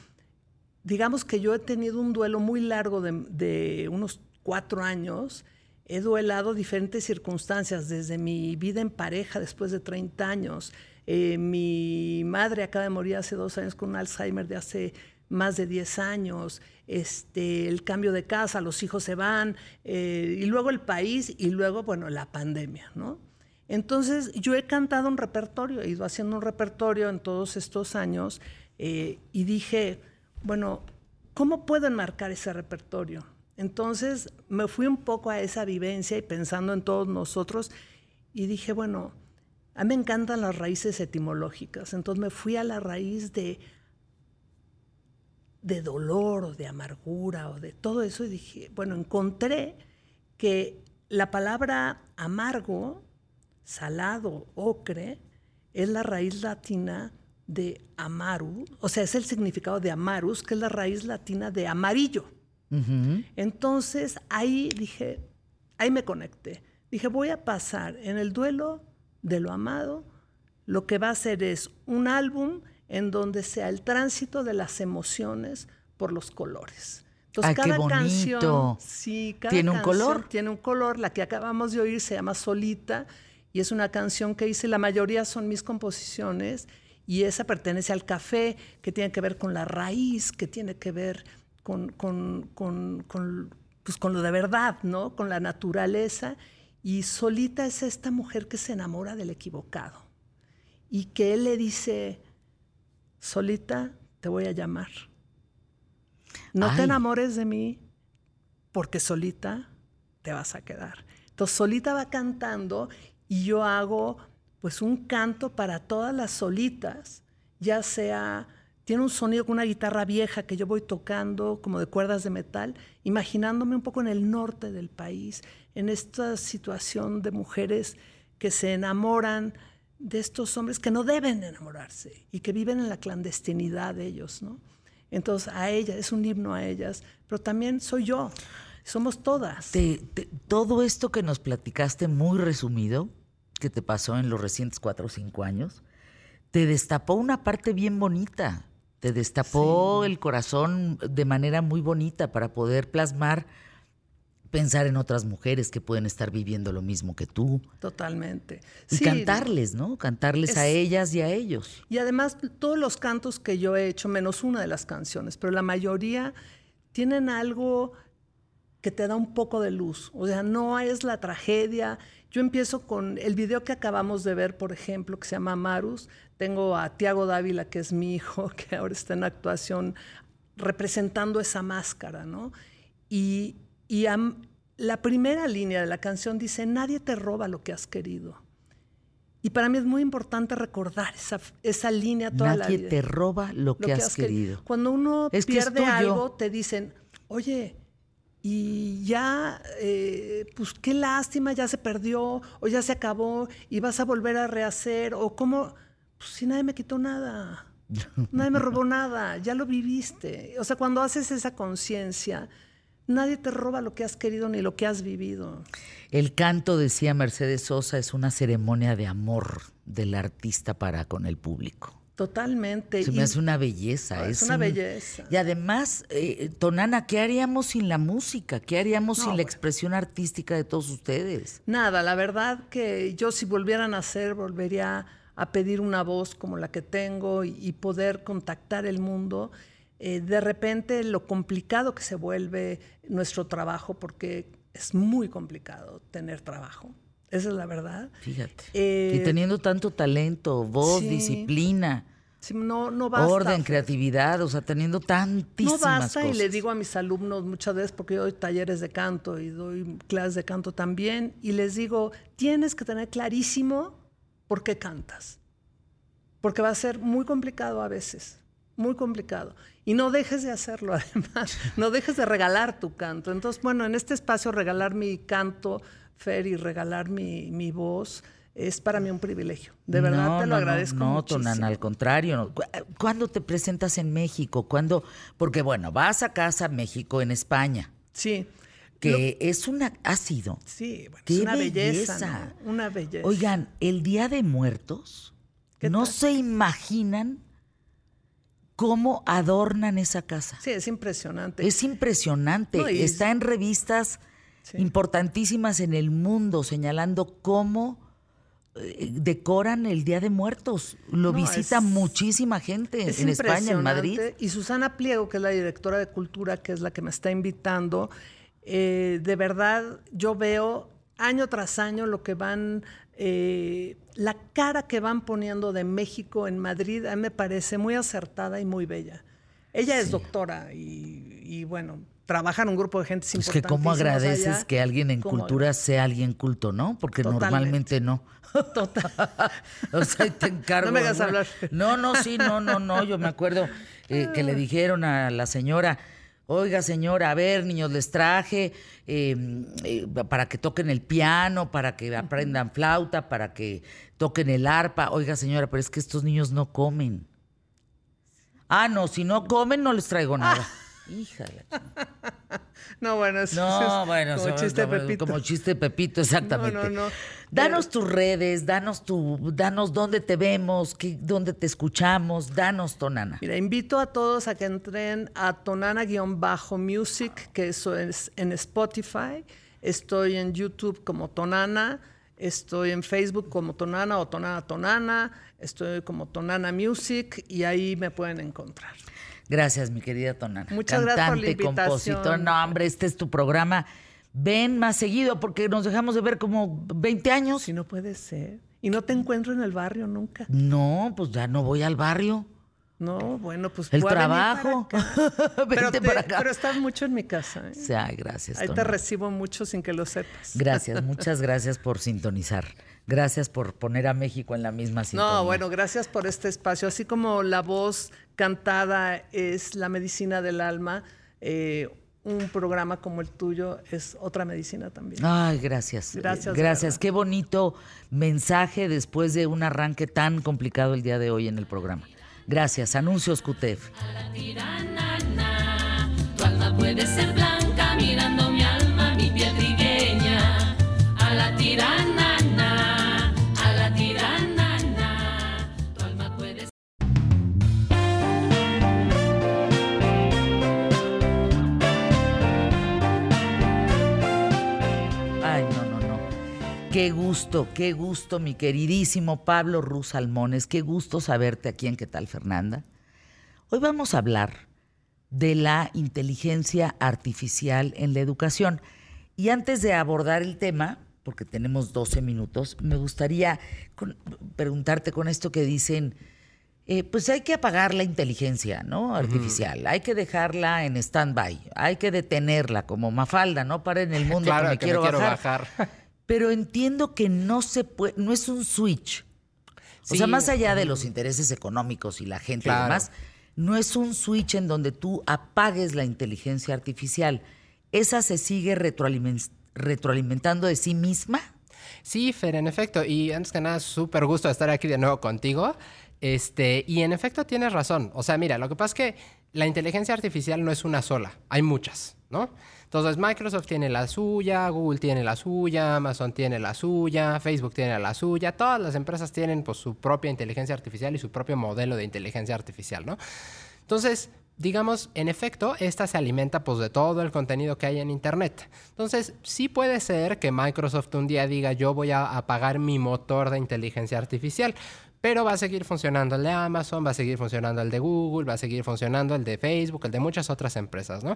digamos que yo he tenido un duelo muy largo de, de unos cuatro años, he duelado diferentes circunstancias, desde mi vida en pareja después de 30 años. Eh, mi madre acaba de morir hace dos años con un Alzheimer de hace más de 10 años, este, el cambio de casa, los hijos se van, eh, y luego el país, y luego, bueno, la pandemia, ¿no? Entonces, yo he cantado un repertorio, he ido haciendo un repertorio en todos estos años, eh, y dije, bueno, ¿cómo puedo enmarcar ese repertorio? Entonces, me fui un poco a esa vivencia y pensando en todos nosotros, y dije, bueno, a mí me encantan las raíces etimológicas, entonces me fui a la raíz de de dolor o de amargura o de todo eso y dije, bueno, encontré que la palabra amargo, salado, ocre, es la raíz latina de amaru, o sea, es el significado de amarus, que es la raíz latina de amarillo. Entonces ahí dije, ahí me conecté. Dije, voy a pasar en el duelo de lo amado, lo que va a hacer es un álbum en donde sea el tránsito de las emociones por los colores. Entonces, Ay, qué cada bonito. canción, sí, cada ¿Tiene un color? Tiene un color. La que acabamos de oír se llama Solita y es una canción que hice. La mayoría son mis composiciones y esa pertenece al café, que tiene que ver con la raíz, que tiene que ver con, con, con, con, pues, con lo de verdad, ¿no? Con la naturaleza. Y Solita es esta mujer que se enamora del equivocado y que él le dice, Solita, te voy a llamar. No te Ay. enamores de mí porque solita te vas a quedar. Entonces solita va cantando y yo hago pues un canto para todas las solitas, ya sea tiene un sonido con una guitarra vieja que yo voy tocando como de cuerdas de metal, imaginándome un poco en el norte del país, en esta situación de mujeres que se enamoran de estos hombres que no deben enamorarse y que viven en la clandestinidad de ellos, ¿no? Entonces a ellas, es un himno a ellas, pero también soy yo, somos todas. Te- todo esto que nos platicaste muy resumido, que te pasó en los recientes cuatro o cinco años, te destapó una parte bien bonita. Te destapó el corazón de manera muy bonita para poder plasmar, pensar en otras mujeres que pueden estar viviendo lo mismo que tú. Totalmente. Y Sí, cantarles, ¿no? Cantarles a ellas y a ellos. Y además, todos los cantos que yo he hecho, menos una de las canciones, pero la mayoría tienen algo que te da un poco de luz. O sea, no es la tragedia. Yo empiezo con el video que acabamos de ver, por ejemplo, que se llama Marus. Tengo a Tiago Dávila, que es mi hijo, que ahora está en actuación, representando esa máscara, ¿no? Y, la primera línea de la canción dice, nadie te roba lo que has querido. Y para mí es muy importante recordar esa, esa línea toda la Nadie vida. te roba lo, Lo que, has queri- querido. Cuando uno Es pierde algo, te dicen, oye, y ya, eh, pues qué lástima, ya se perdió o ya se acabó y vas a volver a rehacer o cómo, pues si nadie me quitó nada, nadie me robó nada, ya lo viviste. O sea, cuando haces esa conciencia, nadie te roba lo que has querido ni lo que has vivido. El canto, decía Mercedes Sosa, es una ceremonia de amor del artista para con el público. Totalmente. Se me hace una belleza. Es es una un- belleza. Y además, eh, Tonana, ¿qué haríamos sin la música? ¿Qué haríamos No, sin la expresión artística de todos ustedes? Nada, la verdad que yo si volviera a nacer volvería a pedir una voz como la que tengo y, y poder contactar el mundo. Eh, de repente lo complicado que se vuelve nuestro trabajo, porque es muy complicado tener trabajo. Esa es la verdad. Fíjate. Eh, y teniendo tanto talento, voz, sí. disciplina, Sí, no, no basta. orden, creatividad, o sea, teniendo tantísimas No basta y le digo a mis alumnos muchas veces, porque yo doy talleres de canto y doy clases de canto también, y les digo, tienes que tener clarísimo por qué cantas. Porque va a ser muy complicado a veces, muy complicado. Y no dejes de hacerlo además, no dejes de regalar tu canto. Entonces, bueno, en este espacio regalar mi canto, Fer, y regalar mi, mi voz, es para mí un privilegio. De verdad No, te lo no, agradezco No, muchísimo. Tonana, al contrario. no. ¿Cu- ¿Cuándo te presentas en México? ¿Cuándo? Porque bueno, vas a casa México en España, Sí. que es una, ha sido. Sí, bueno, ¡Qué es una belleza. belleza! ¿no? Una belleza. Oigan, el Día de Muertos, ¿Qué no tal? se imaginan cómo adornan esa casa. Sí, es impresionante. Es impresionante. Y- Está en revistas Sí. importantísimas en el mundo señalando cómo eh, decoran el Día de Muertos. Lo No, visita es- muchísima gente Es en España, en Madrid. Y Susana Pliego, que es la directora de cultura, que es la que me está invitando, eh, de verdad yo veo año tras año lo que van, eh, la cara que van poniendo de México en Madrid, a mí me parece muy acertada y muy bella. Ella es doctora y, y, bueno, trabaja en un grupo de gente Es que cómo agradeces allá. que alguien en ¿Cómo cultura sea alguien culto, ¿no? Porque Totalmente. normalmente no. Total. o sea, te encargo. No me hagas hablar. No, no, sí, no, no, no. Yo me acuerdo eh, que le dijeron a la señora, oiga señora, a ver, niños, les traje eh, eh, para que toquen el piano, para que aprendan flauta, para que toquen el arpa. Oiga señora, pero es que estos niños no comen. Ah, no, si no comen no les traigo nada. Híjale. No, bueno, eso No, es bueno, como chiste como, Pepito. como chiste Pepito, exactamente. No, no, no. Danos tus redes, danos tu, danos dónde te vemos, qué, dónde te escuchamos, danos Tonana. Mira, invito a todos a que entren a Tonana-Music, que eso es en Spotify. Estoy en YouTube como Tonana. Estoy en Facebook como Tonana o Tonana Tonana. Estoy como Tonana Music y ahí me pueden encontrar. Gracias, mi querida Tonana. Muchas gracias por la Cantante, invitación. compositor. No, hombre, este es tu programa. Ven más seguido porque nos dejamos de ver como 20 años. Si no puede ser. Y no te encuentro en el barrio nunca. No, pues ya no voy al barrio. No, bueno, pues El trabajo. para pero, te- para acá. pero estás mucho en mi casa. ¿eh? Sí, ay, gracias. Ahí te recibo mucho sin que lo sepas. Gracias, muchas gracias por sintonizar. Gracias por poner a México en la misma sintonía. No, bueno, gracias por este espacio. Así como la voz cantada es la medicina del alma, eh, un programa como el tuyo es otra medicina también. Ay, gracias. Gracias, Gracias. Qué bonito mensaje después de un arranque tan complicado el día de hoy en el programa. Gracias. Anuncios QTF. Tu alma puede ser blanca mirando Qué gusto, qué gusto, mi queridísimo Pablo Ruz Salmones. Qué gusto saberte aquí en ¿Qué tal, Fernanda? Hoy vamos a hablar de la inteligencia artificial en la educación. Y antes de abordar el tema, porque tenemos 12 minutos, me gustaría con- preguntarte con esto que dicen, eh, pues hay que apagar la inteligencia ¿no? artificial, hay que dejarla en stand-by, hay que detenerla como Mafalda, ¿no? Para en el mundo Claro, que me que quiero, me quiero bajar. Pero entiendo que no se puede, no es un switch. O sea, más allá de los intereses económicos y la gente y Claro. demás, no es un switch en donde tú apagues la inteligencia artificial. esa se sigue retroalimen- retroalimentando de sí misma. Sí, Fer, en efecto. Y antes que nada, súper gusto estar aquí de nuevo contigo. Este, y en efecto tienes razón. O sea, mira, lo que pasa es que la inteligencia artificial no es una sola, hay muchas, ¿no? Entonces Microsoft tiene la suya, Google tiene la suya, Amazon tiene la suya, Facebook tiene la suya, todas las empresas tienen pues su propia inteligencia artificial y su propio modelo de inteligencia artificial, ¿no? Entonces, digamos, en efecto, esta se alimenta pues de todo el contenido que hay en Internet. Entonces, sí puede ser que Microsoft un día diga yo voy a apagar mi motor de inteligencia artificial. Pero va a seguir funcionando el de Amazon, va a seguir funcionando el de Google, va a seguir funcionando el de Facebook, el de muchas otras empresas, ¿no?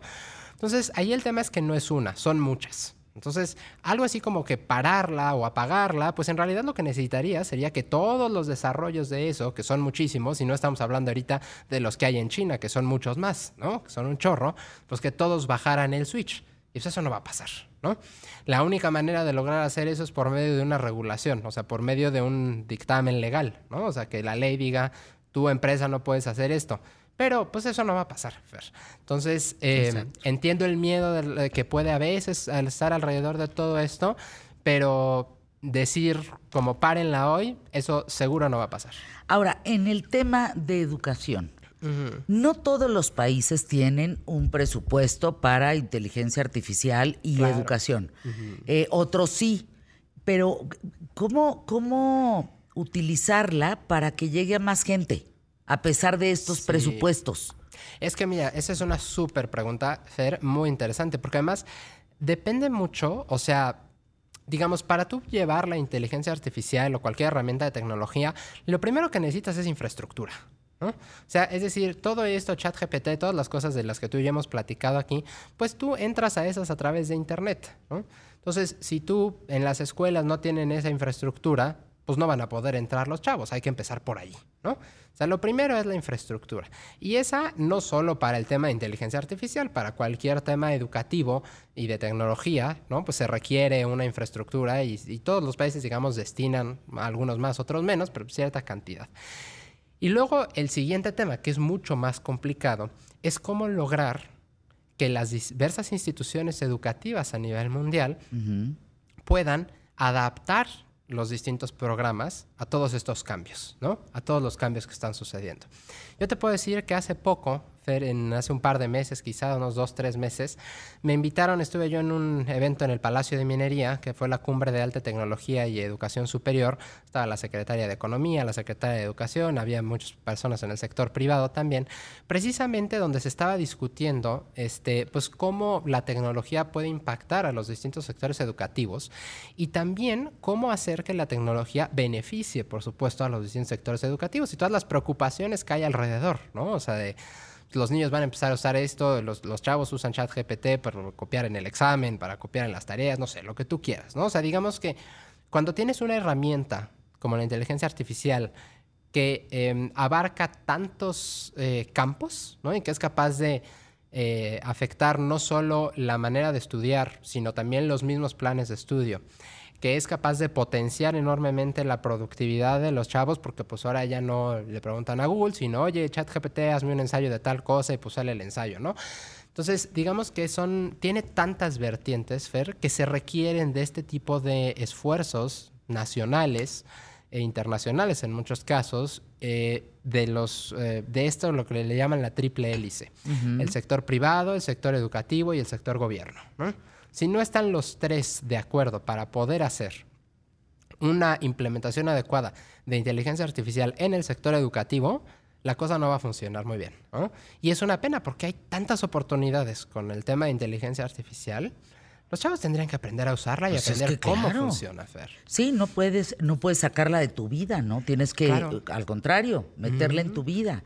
Entonces, ahí el tema es que no es una, son muchas. Entonces, algo así como que pararla o apagarla, pues en realidad lo que necesitaría sería que todos los desarrollos de eso, que son muchísimos, y no estamos hablando ahorita de los que hay en China, que son muchos más, ¿no? Que son un chorro, pues que todos bajaran el switch. Y pues eso no va a pasar, ¿no? La única manera de lograr hacer eso es por medio de una regulación, o sea, por medio de un dictamen legal, ¿no? O sea, que la ley diga, tu empresa no puedes hacer esto. Pero pues eso no va a pasar, Fer. Entonces, eh, entiendo el miedo de que puede a veces al estar alrededor de todo esto, pero decir como párenla hoy, eso seguro no va a pasar. Ahora, en el tema de educación, no todos los países tienen un presupuesto para inteligencia artificial y Claro. educación. Eh, otros sí, pero ¿cómo, ¿cómo utilizarla para que llegue a más gente a pesar de estos Sí. presupuestos? Es que mira, esa es una súper pregunta, Fer, muy interesante, porque además depende mucho, o sea, digamos, para tú llevar la inteligencia artificial o cualquier herramienta de tecnología, lo primero que necesitas es infraestructura. ¿No? O sea, es decir, todo esto, ChatGPT, todas las cosas de las que tú y yo hemos platicado aquí, pues tú entras a esas a través de Internet. ¿no? Entonces, si tú en las escuelas no tienen esa infraestructura, pues no van a poder entrar los chavos. Hay que empezar por ahí, ¿no? O sea, lo primero es la infraestructura. Y esa no solo para el tema de inteligencia artificial, para cualquier tema educativo y de tecnología, ¿no? Pues se requiere una infraestructura y, y todos los países, digamos, destinan algunos más, otros menos, pero cierta cantidad. Y luego el siguiente tema, que es mucho más complicado, es cómo lograr que las diversas instituciones educativas a nivel mundial puedan adaptar los distintos programas a todos estos cambios, ¿no? A todos los cambios que están sucediendo. Yo te puedo decir que hace poco, Fer, hace un par de meses, quizá unos dos, tres meses, me invitaron, estuve yo en un evento en el Palacio de Minería, que fue la cumbre de alta tecnología y educación superior. Estaba la secretaria de Economía, la secretaria de Educación, había muchas personas en el sector privado también, precisamente donde se estaba discutiendo este, pues, cómo la tecnología puede impactar a los distintos sectores educativos y también cómo hacer que la tecnología beneficie, por supuesto, a los distintos sectores educativos y todas las preocupaciones que hay alrededor, ¿no? O sea, de los niños van a empezar a usar esto, los, los chavos usan ChatGPT para copiar en el examen, para copiar en las tareas, no sé, lo que tú quieras, ¿no? O sea, digamos que cuando tienes una herramienta como la inteligencia artificial que eh, abarca tantos eh, campos, ¿no? Y que es capaz de eh, afectar no solo la manera de estudiar, sino también los mismos planes de estudio que es capaz de potenciar enormemente la productividad de los chavos, porque pues ahora ya no le preguntan a Google, sino, oye, ChatGPT, hazme un ensayo de tal cosa y pues sale el ensayo, ¿no? Entonces, digamos que son, tiene tantas vertientes, Fer, que se requieren de este tipo de esfuerzos nacionales e internacionales en muchos casos, eh, de, los, eh, de esto lo que le llaman la triple hélice. El sector privado, el sector educativo y el sector gobierno, ¿no? Si no están los tres de acuerdo para poder hacer una implementación adecuada de inteligencia artificial en el sector educativo, la cosa no va a funcionar muy bien. ¿no? Y es una pena porque hay tantas oportunidades con el tema de inteligencia artificial. Los chavos tendrían que aprender a usarla y Pues es aprender que cómo claro. funciona, Fer. Sí, no puedes, no puedes sacarla de tu vida, ¿no? Tienes que, Claro. al contrario, meterla en tu vida.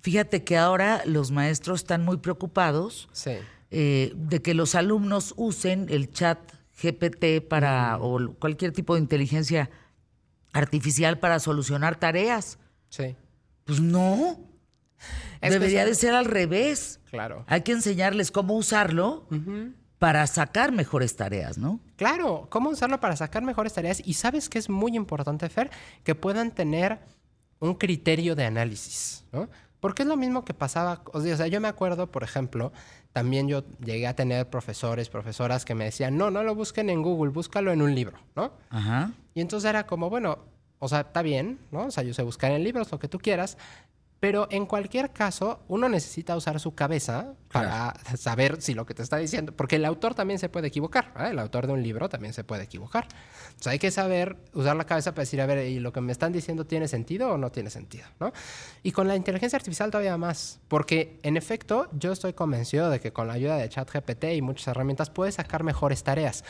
Fíjate que ahora los maestros están muy preocupados Sí. Eh, de que los alumnos usen el chat GPT para o cualquier tipo de inteligencia artificial para solucionar tareas. Sí. Pues no. Es Debería de ser al revés. Claro. Hay que enseñarles cómo usarlo para sacar mejores tareas, ¿no? Claro, cómo usarlo para sacar mejores tareas. Y sabes que es muy importante, Fer, que puedan tener un criterio de análisis, ¿no? Porque es lo mismo que pasaba, o sea, yo me acuerdo, por ejemplo, también yo llegué a tener profesores, profesoras que me decían, no, no lo busquen en Google, búscalo en un libro, ¿no? Ajá. Y entonces era como, bueno, o sea, está bien, ¿no? O sea, yo sé buscar en libros, lo que tú quieras, pero en cualquier caso, uno necesita usar su cabeza para saber si lo que te está diciendo, porque el autor también se puede equivocar, ¿eh? el autor de un libro también se puede equivocar. Entonces hay que saber usar la cabeza para decir, a ver, ¿y lo que me están diciendo tiene sentido o no tiene sentido? ¿no? Y con la inteligencia artificial todavía más, porque en efecto yo estoy convencido de que con la ayuda de ChatGPT y muchas herramientas puedes sacar mejores tareas.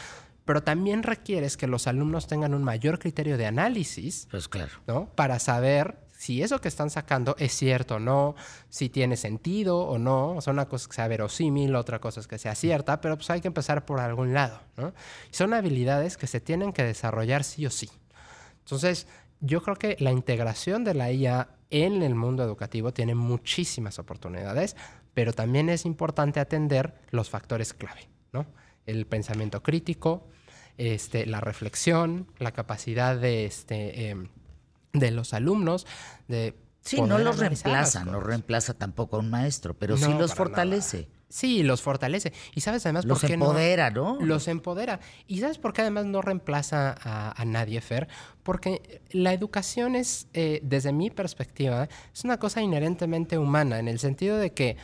Pero también requieres que los alumnos tengan un mayor criterio de análisis Pues claro. ¿no? Para saber si eso que están sacando es cierto o no, si tiene sentido o no. O sea, una cosa que sea verosímil, otra cosa que sea cierta, pero pues hay que empezar por algún lado, ¿no? Son habilidades que se tienen que desarrollar sí o sí. Entonces, yo creo que la integración de la IA en el mundo educativo tiene muchísimas oportunidades, pero también es importante atender los factores clave, ¿no? El pensamiento crítico, este, la reflexión, la capacidad de, este, em, de los alumnos de Sí, no los reemplaza, no reemplaza tampoco a un maestro, pero sí los fortalece. Sí, los fortalece. Y sabes además Los por qué no- empodera, ¿no? Los empodera. Y sabes por qué además no reemplaza a, a nadie, Fer? Porque la educación es, eh, desde mi perspectiva, es una cosa inherentemente humana, en el sentido de que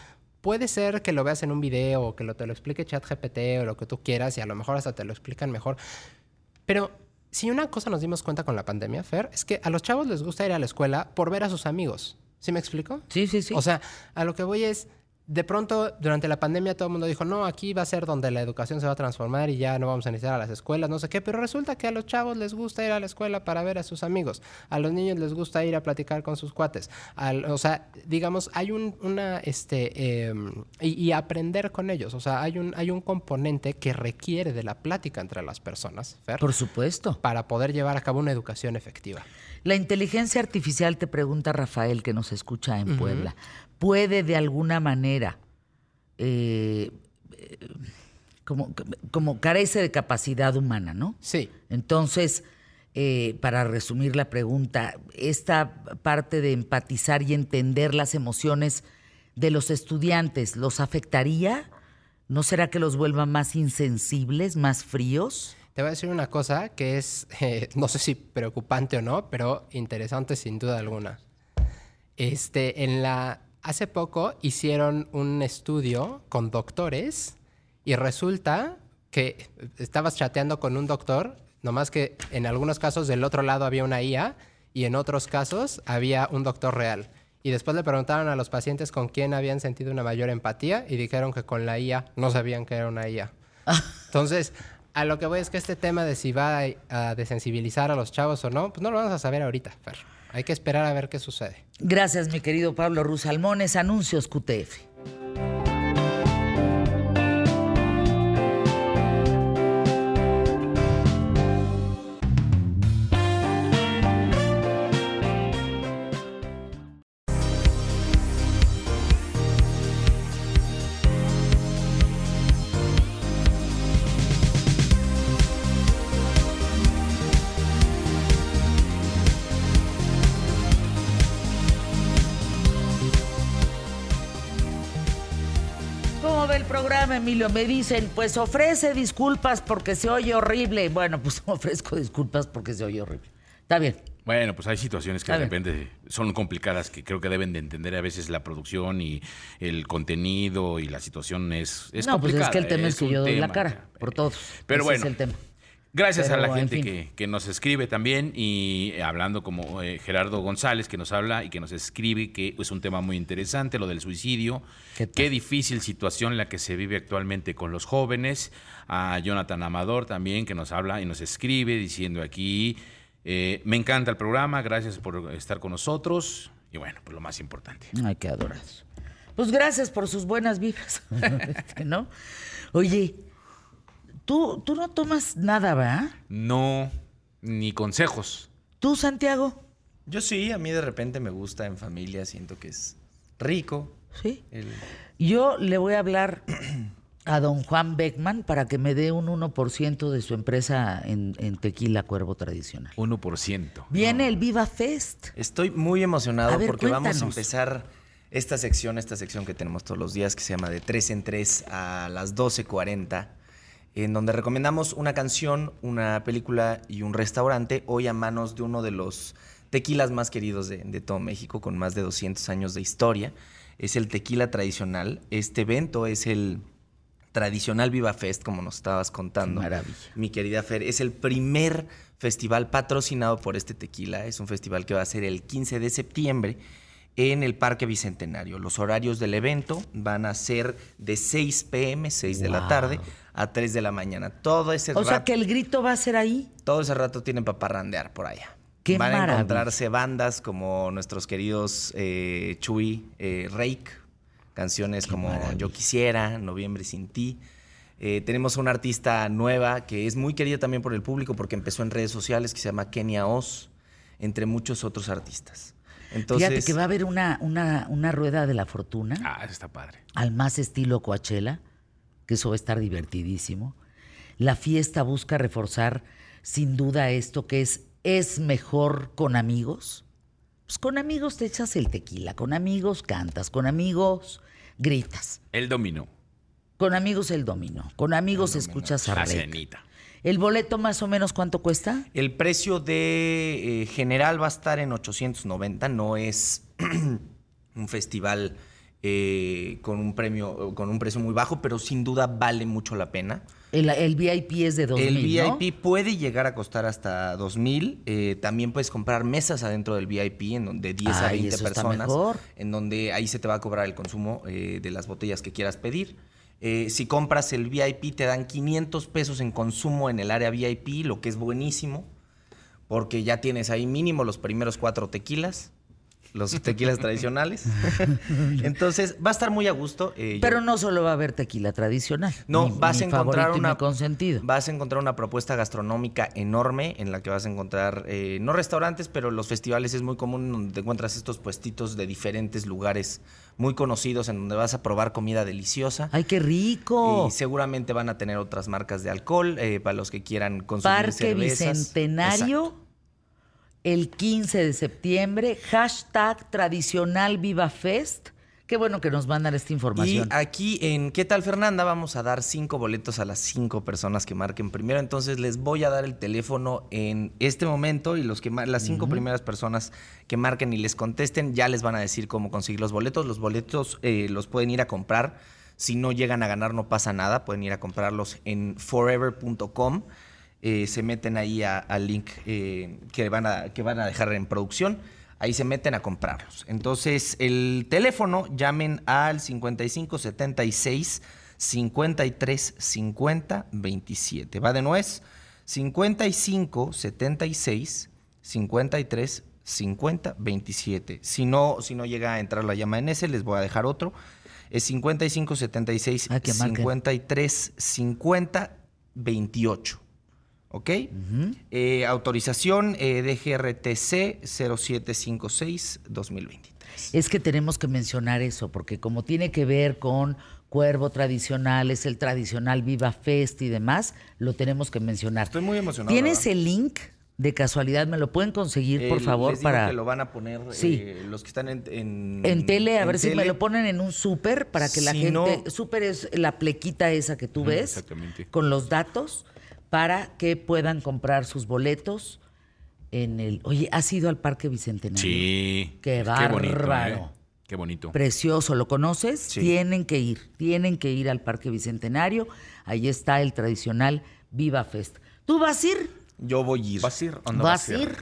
puede ser que lo veas en un video o que lo, te lo explique ChatGPT o lo que tú quieras y a lo mejor hasta te lo explican mejor. Pero si una cosa nos dimos cuenta con la pandemia, Fer, es que a los chavos les gusta ir a la escuela por ver a sus amigos. ¿Sí me explico? Sí, sí, sí. O sea, a lo que voy es, de pronto, durante la pandemia todo el mundo dijo, no, aquí va a ser donde la educación se va a transformar y ya no vamos a necesitar a las escuelas, no sé qué, pero resulta que a los chavos les gusta ir a la escuela para ver a sus amigos, a los niños les gusta ir a platicar con sus cuates, Al- o sea, digamos, hay un, una, este, em, y, y aprender con ellos, o sea, hay un, hay un componente que requiere de la plática entre las personas, Fer, Por supuesto. para poder llevar a cabo una educación efectiva. La inteligencia artificial, te pregunta Rafael, que nos escucha en Puebla, ¿puede de alguna manera, eh, eh, como, como carece de capacidad humana, ¿no? Sí. Entonces, eh, para resumir la pregunta, esta parte de empatizar y entender las emociones de los estudiantes, ¿los afectaría? ¿No será que los vuelva más insensibles, más fríos? Te voy a decir una cosa que es, eh, no sé si preocupante o no, pero interesante sin duda alguna. Este, en la, hace poco hicieron un estudio con doctores y resulta que estabas chateando con un doctor, nomás que en algunos casos del otro lado había una IA y en otros casos había un doctor real. Y después le preguntaron a los pacientes con quién habían sentido una mayor empatía y dijeron que con la IA no sabían que era una IA. Entonces, a lo que voy es que este tema de si va a, desensibilizar a los chavos o no, pues no lo vamos a saber ahorita, Fer. Hay que esperar a ver qué sucede. Gracias, mi querido Pablo Rusalmones. Anuncios QTF. Emilio? Me dicen, pues ofrece disculpas porque se oye horrible. Bueno, pues ofrezco disculpas porque se oye horrible. Está bien. Bueno, pues hay situaciones que de repente son complicadas que creo que deben de entender a veces la producción y el contenido y la situación es, es no, pues es complicada. que el tema es, que un yo doy la tema. cara por todos. Pero Ese es bueno, el tema. Gracias a la en gente fin. que, que nos escribe también y hablando como eh, Gerardo González que nos habla y que nos escribe que es un tema muy interesante, lo del suicidio. Qué difícil situación la que se vive actualmente con los jóvenes. A Jonathan Amador también que nos habla y nos escribe diciendo aquí, eh, me encanta el programa, gracias por estar con nosotros. Y bueno, pues lo más importante. Ay, qué adorados. Pues gracias por sus buenas vibras, Este, ¿no? Oye, tú, tú no tomas nada, ¿verdad? No, ni consejos. ¿Tú, Santiago? Yo sí, a mí de repente me gusta en familia, siento que es rico. Sí. El- Yo le voy a hablar a don Juan Beckman para que me dé un 1% de su empresa en, en tequila cuervo tradicional. 1%. Viene el Viva Fest. Estoy muy emocionado ver, porque vamos a empezar esta sección, esta sección que tenemos todos los días, que se llama de 3 en 3 a las 12.40, en donde recomendamos una canción, una película y un restaurante, hoy a manos de uno de los tequilas más queridos de, de todo México, con más de 200 años de historia. Es el tequila tradicional. Este evento es el tradicional Viva Fest, como nos estabas contando. Qué maravilla. Mi querida Fer, es el primer festival patrocinado por este tequila. Es un festival que va a ser el 15 de septiembre en el Parque Bicentenario. Los horarios del evento van a ser de 6 pm, 6 de la tarde, a 3 de la mañana. Todo ese O sea que el grito va a ser ahí. todo ese rato tienen para parrandear por allá. Qué Van a maravilla. encontrarse bandas como nuestros queridos eh, Chuy, eh, Rake, canciones como Yo Quisiera, Noviembre Sin Ti. Eh, tenemos una artista nueva que es muy querida también por el público porque empezó en redes sociales que se llama Kenia Oz, entre muchos otros artistas. Entonces, Fíjate que va a haber una, una, una rueda de la fortuna Ah, eso está padre. al más estilo Coachella, que eso va a estar divertidísimo. La fiesta busca reforzar sin duda esto que es es mejor con amigos. Pues con amigos te echas el tequila, con amigos cantas, con amigos gritas, El dominó. con amigos el dominó, con amigos escuchas a La cenita. ¿El boleto más o menos cuánto cuesta? El precio de eh, general va a estar en 890, no es un festival eh, con un premio, con un precio muy bajo, pero sin duda vale mucho la pena. El, el VIP es de 2000, el ¿no? VIP puede llegar a costar hasta 2000. eh, también puedes comprar mesas adentro del VIP en donde 10 a Ay, 20 eso está personas. mejor. En donde ahí se te va a cobrar el consumo eh, de las botellas que quieras pedir. Eh, si compras el VIP, te dan 500 pesos en consumo en el área VIP, lo que es buenísimo, porque ya tienes ahí mínimo los primeros cuatro tequilas, los tequilas tradicionales. Entonces, va a estar muy a gusto. eh, yo- Pero no solo va a haber tequila tradicional. no, mi- vas mi a encontrar una consentido. Vas a encontrar una propuesta gastronómica enorme en la que vas a encontrar eh, no restaurantes, pero los festivales es muy común donde te encuentras estos puestitos de diferentes lugares muy conocidos en donde vas a probar comida deliciosa. ¡Ay, qué rico! Y seguramente van a tener otras marcas de alcohol eh, para los que quieran consumir Parque cervezas. Bicentenario, el 15 de septiembre, hashtag tradicional Viva Fest. Qué bueno que nos mandan esta Y información. aquí en ¿Qué tal Fernanda? Vamos a dar cinco boletos a las cinco personas que marquen primero. Entonces les voy a dar el teléfono en este momento y los que las cinco primeras personas que marquen y les contesten ya les van a decir cómo conseguir los boletos. Los boletos eh, los pueden ir a comprar. Si no llegan a ganar no pasa nada. Pueden ir a comprarlos en forever.com. Eh, se meten ahí al link eh, que, van a, que van a dejar en producción. Ahí se meten a comprarlos. Entonces, el teléfono, llamen al 5576 53 50 27. Va de nuez. 55 76 53 50 27. Si no, si no llega a entrar la llama en ese, les voy a dejar otro. Es 55 76 Ah, que marquen. 53 50 28. ¿Ok? Eh, autorización eh, DGRTC 0756-2023. Es que tenemos que mencionar eso, porque como tiene que ver con cuervo tradicional, es el tradicional Viva Fest y demás, lo tenemos que mencionar. Estoy muy emocionado. ¿Tienes ¿verdad? el link? De casualidad, ¿me lo pueden conseguir, por favor? les digo para que lo van a poner Sí. eh, los que están en... En, En tele, a en ver si me lo ponen en un súper para que la gente. no- Súper es la plequita esa que tú ves. exactamente. Con los datos para que puedan comprar sus boletos en el. Oye, ¿has ido al Parque Bicentenario? Sí. Qué bonito, bárbaro. ¿eh? Qué bonito. Precioso, ¿lo conoces? Sí. Tienen que ir, tienen que ir al Parque Bicentenario. Ahí está el tradicional Viva Fest. ¿Tú vas a ir? Yo voy a ir. ¿Vas a ir o no ¿Vas vas a ir?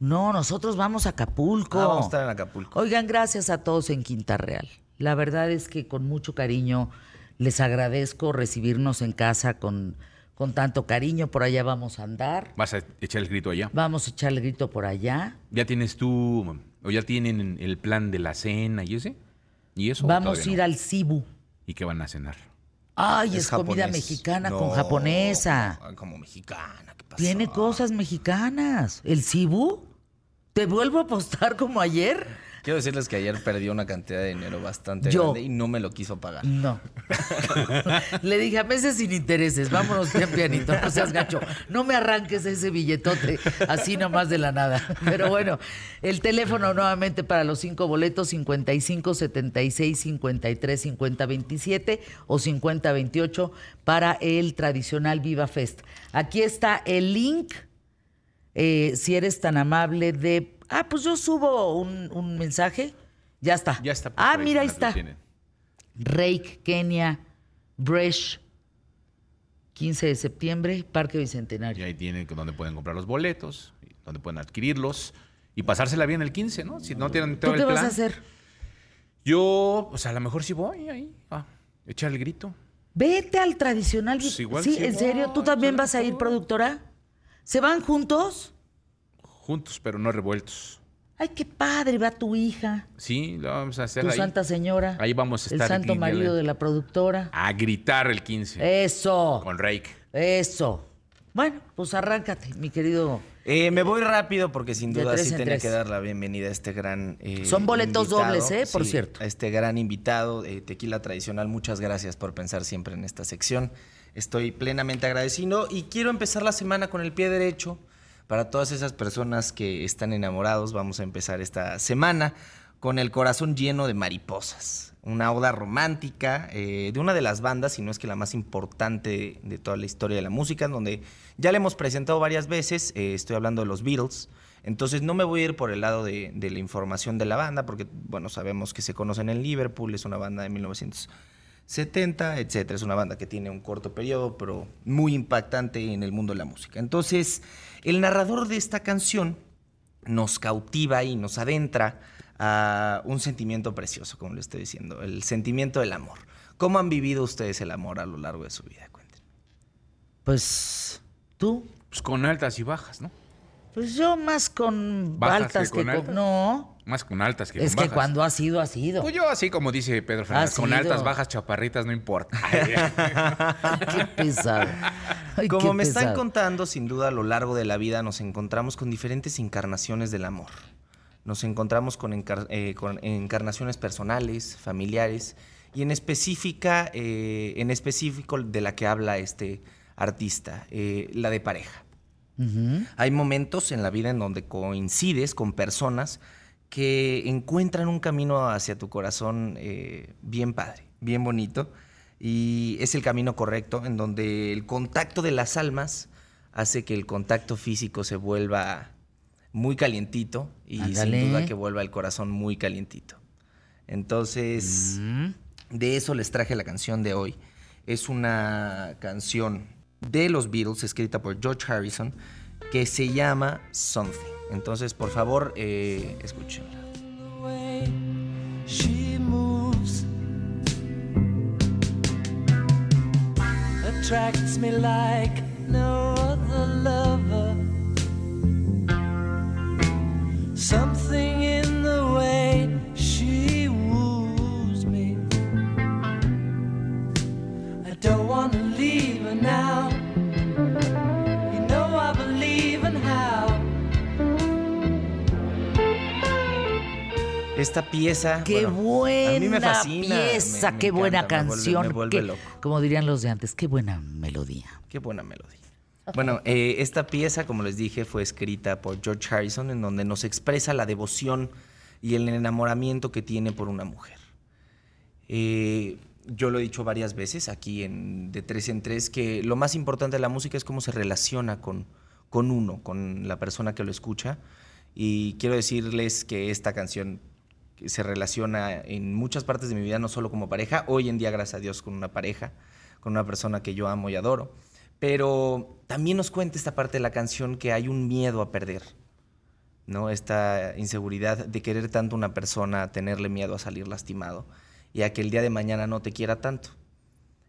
No, nosotros vamos a Acapulco. Ah, vamos a estar en Acapulco. Oigan, gracias a todos en Quinta Real. La verdad es que con mucho cariño les agradezco recibirnos en casa con, con tanto cariño. Por allá vamos a andar. ¿Vas a echar el grito allá? Vamos a echarle grito por allá. ¿Ya tienes tú, o ya tienen el plan de la cena y ese? ¿Y eso? Vamos a ir no? al Cibu. ¿Y qué van a cenar? Ay, es, Es comida mexicana con japonesa. Como, como mexicana, ¿qué pasó? Tiene cosas mexicanas. ¿El Cibu? ¿Te vuelvo a apostar como ayer? Quiero decirles que ayer perdí una cantidad de dinero bastante Yo. grande y no me lo quiso pagar. No. Le dije a meses sin intereses, vámonos bien pianito, no seas gacho. No me arranques ese billetote así nomás de la nada. Pero bueno, el teléfono nuevamente para los cinco boletos 55 76 53 50 27 o 50 28 para el tradicional Viva Fest. Aquí está el link. eh, si eres tan amable de. Ah, pues yo subo un, un mensaje. Ya está. Ya está. Ah, por mira, ahí está. Rake, Kenia, Bresh, 15 de septiembre, Parque Y Bicentenario. ahí tienen donde pueden comprar los boletos, donde pueden adquirirlos y pasársela bien el 15, ¿no? Si no tienen todo ¿Tú el qué vas plan. a hacer? Yo, pues a lo mejor sí voy ahí a echar el grito. Vete al tradicional. Pues igual sí, sí en serio, ¿tú también vas a ir, productora? ¿Se van juntos? Juntos, pero no revueltos. Ay, qué padre, va tu hija, Sí, lo vamos a hacer tu ahí. santa señora. Ahí vamos a El estar santo aquí, marido de la productora. A gritar el 15 Eso, con Rake. eso. Bueno, pues arráncate, mi querido. Eh, me voy rápido porque sin duda sí en tenía tres. que dar la bienvenida a este gran eh, Son boletos invitado. dobles, ¿eh? Por Sí, cierto. A este gran invitado, eh, Tequila Tradicional. Muchas gracias por pensar siempre en esta sección. Estoy plenamente agradecido y quiero empezar la semana con el pie derecho. Para todas esas personas que están enamorados, vamos a empezar esta semana con el corazón lleno de mariposas. Una oda romántica eh, de una de las bandas, si no es que la más importante de toda la historia de la música, donde ya le hemos presentado varias veces. eh, estoy hablando de los Beatles. Entonces no me voy a ir por el lado de, de la información de la banda, porque bueno, sabemos que se conocen en Liverpool, es una banda de 1970, etcétera. Es una banda que tiene un corto periodo, pero muy impactante en el mundo de la música. Entonces, el narrador de esta canción nos cautiva y nos adentra a un sentimiento precioso, como le estoy diciendo, el sentimiento del amor. ¿Cómo han vivido ustedes el amor a lo largo de su vida? Cuéntenme. Pues tú. Pues con altas y bajas, ¿no? Pues yo más con Bajas altas que que con con. altas. No. Más con altas que Es con que bajas. cuando ha sido, ha sido. Pues yo así como dice Pedro Fernández, con sido. altas, bajas, chaparritas, no importa. Qué pesado. Ay, Como qué me están contando, sin duda a lo largo de la vida nos encontramos con diferentes encarnaciones del amor. Nos encontramos con, encar- eh, con encarnaciones personales, familiares y en específica, eh, en específico de la que habla este artista, eh, la de pareja. Hay momentos en la vida en donde coincides con personas que encuentran un camino hacia tu corazón eh, bien padre, bien bonito, y es el camino correcto en donde el contacto de las almas hace que el contacto físico se vuelva muy calientito y Ándale. sin duda que vuelva el corazón muy calientito. Entonces, Mm. de eso les traje la canción de hoy. Es una canción de los Beatles escrita por George Harrison que se llama Something. Entonces, por favor, eh, escúchenla. attracts me like no other lover something Esta pieza. Qué bueno, buena a mí me fascina, me- pieza, me qué buena me vuelve- canción. me vuelve qué- loco. como dirían los de antes, qué buena melodía. Qué buena melodía. Bueno, eh, esta pieza, como les dije, fue escrita por George Harrison, en donde nos expresa la devoción y el enamoramiento que tiene por una mujer. Eh, yo lo he dicho varias veces aquí en De Tres en Tres, que lo más importante de la música es cómo se relaciona con, con uno, con la persona que lo escucha. Y quiero decirles que esta canción se relaciona en muchas partes de mi vida, no solo como pareja, hoy en día, gracias a Dios, con una pareja, con una persona que yo amo y adoro, pero también nos cuenta esta parte de la canción que hay un miedo a perder, ¿no? Esta inseguridad de querer tanto a una persona, tenerle miedo a salir lastimado y a que el día de mañana no te quiera tanto.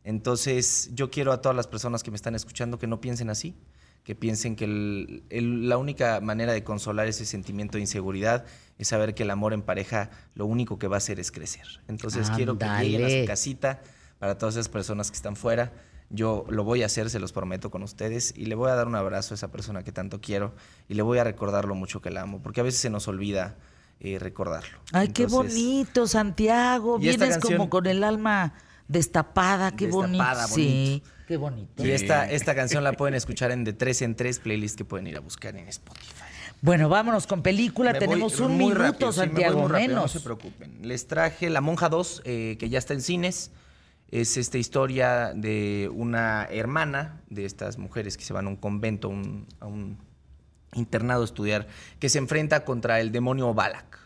Entonces, yo quiero a todas las personas que me están escuchando que no piensen así, que piensen que el- el- la única manera de consolar ese sentimiento de inseguridad es saber que el amor en pareja lo único que va a hacer es crecer. Entonces, quiero que lleguen a su casita para todas esas personas que están fuera. Yo lo voy a hacer, se los prometo con ustedes, y le voy a dar un abrazo a esa persona que tanto quiero y le voy a recordar lo mucho que la amo, porque a veces se nos olvida eh, recordarlo. Ay, qué bonito, Santiago. Vienes como con el alma destapada, qué Destapada, bonito. Sí, qué bonito. Y esta, esta canción la pueden escuchar en de 3 en 3 playlist que pueden ir a buscar en Spotify. Bueno, vámonos con película. Me voy Tenemos un muy minuto, rápido, sí, me voy Santiago, muy rápido, menos. No se preocupen. Les traje La Monja 2, eh, que ya está en cines. Es esta historia de una hermana de estas mujeres que se van a un convento, un- a un internado a estudiar, que se enfrenta contra el demonio Balak.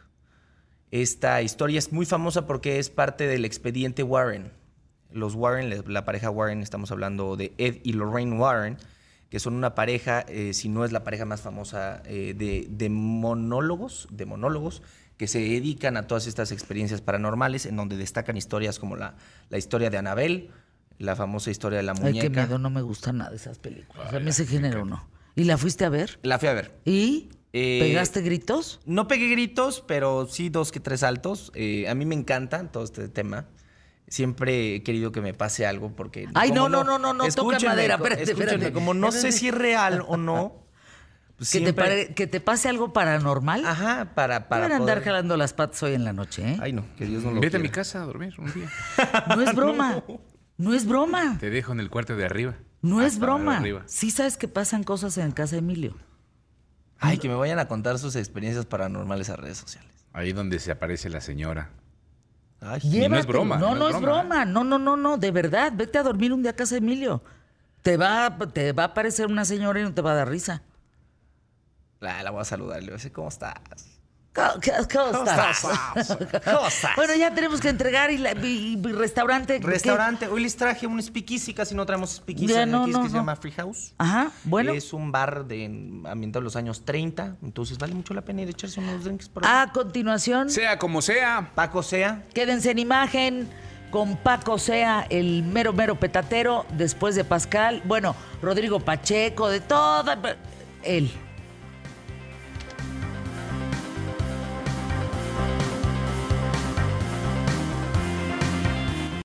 Esta historia es muy famosa porque es parte del expediente Warren. Los Warren, la- la pareja Warren, estamos hablando de Ed y Lorraine Warren, que son una pareja, eh, si no es la pareja más famosa eh, de, de monólogos, de monólogos, que se dedican a todas estas experiencias paranormales, en donde destacan historias como la, la historia de Anabel, la famosa historia de la Ay, muñeca. qué miedo, no me gustan nada esas películas. a mí ese género no. ¿Y la fuiste a ver? La fui a ver. ¿Y? Eh, ¿Pegaste gritos? No pegué gritos, pero sí dos que tres altos. Eh, a mí me encanta todo este tema. Siempre he querido que me pase algo porque... Ay, no, no, no, no, no, toca madera, espérate, espérate. Como no sé si es real o no, pues ¿Que, te pare- ¿Que te pase algo paranormal? Ajá, para... para Van a andar poder- jalando las patas hoy en la noche, ¿eh? Ay, no, que Dios no lo Vete a mi casa a dormir un día. No es broma. No es broma. Te dejo en el cuarto de arriba. No es broma. Sí sabes que pasan cosas en casa de Emilio. Ay, que me vayan a contar sus experiencias paranormales a redes sociales. Ahí donde se aparece la señora. Ay, no es broma, No, no no es es broma, broma. No, no, no, no. De verdad. Vete a dormir un día a casa de Emilio. Te va, te va a aparecer una señora y no te va a dar risa. La, la voy a saludar, le voy a decir, ¿cómo estás? ¿Cómo estás? Bueno, ya tenemos que entregar y, la- y- y restaurante. ¿qué? Restaurante, hoy les traje un speakeasy, casi no traemos speakeasy Ya, en no, aquí, no, que se llama Free House. Ajá, bueno. Es un bar de ambientado en los años 30, entonces vale mucho la pena ir a echarse unos drinks por ahí. A continuación, Sea como sea. Paco Sea, quédense en imagen con Paco Sea, el mero mero petatero, después de Pascal. Bueno, Rodrigo Pacheco, de toda. Él.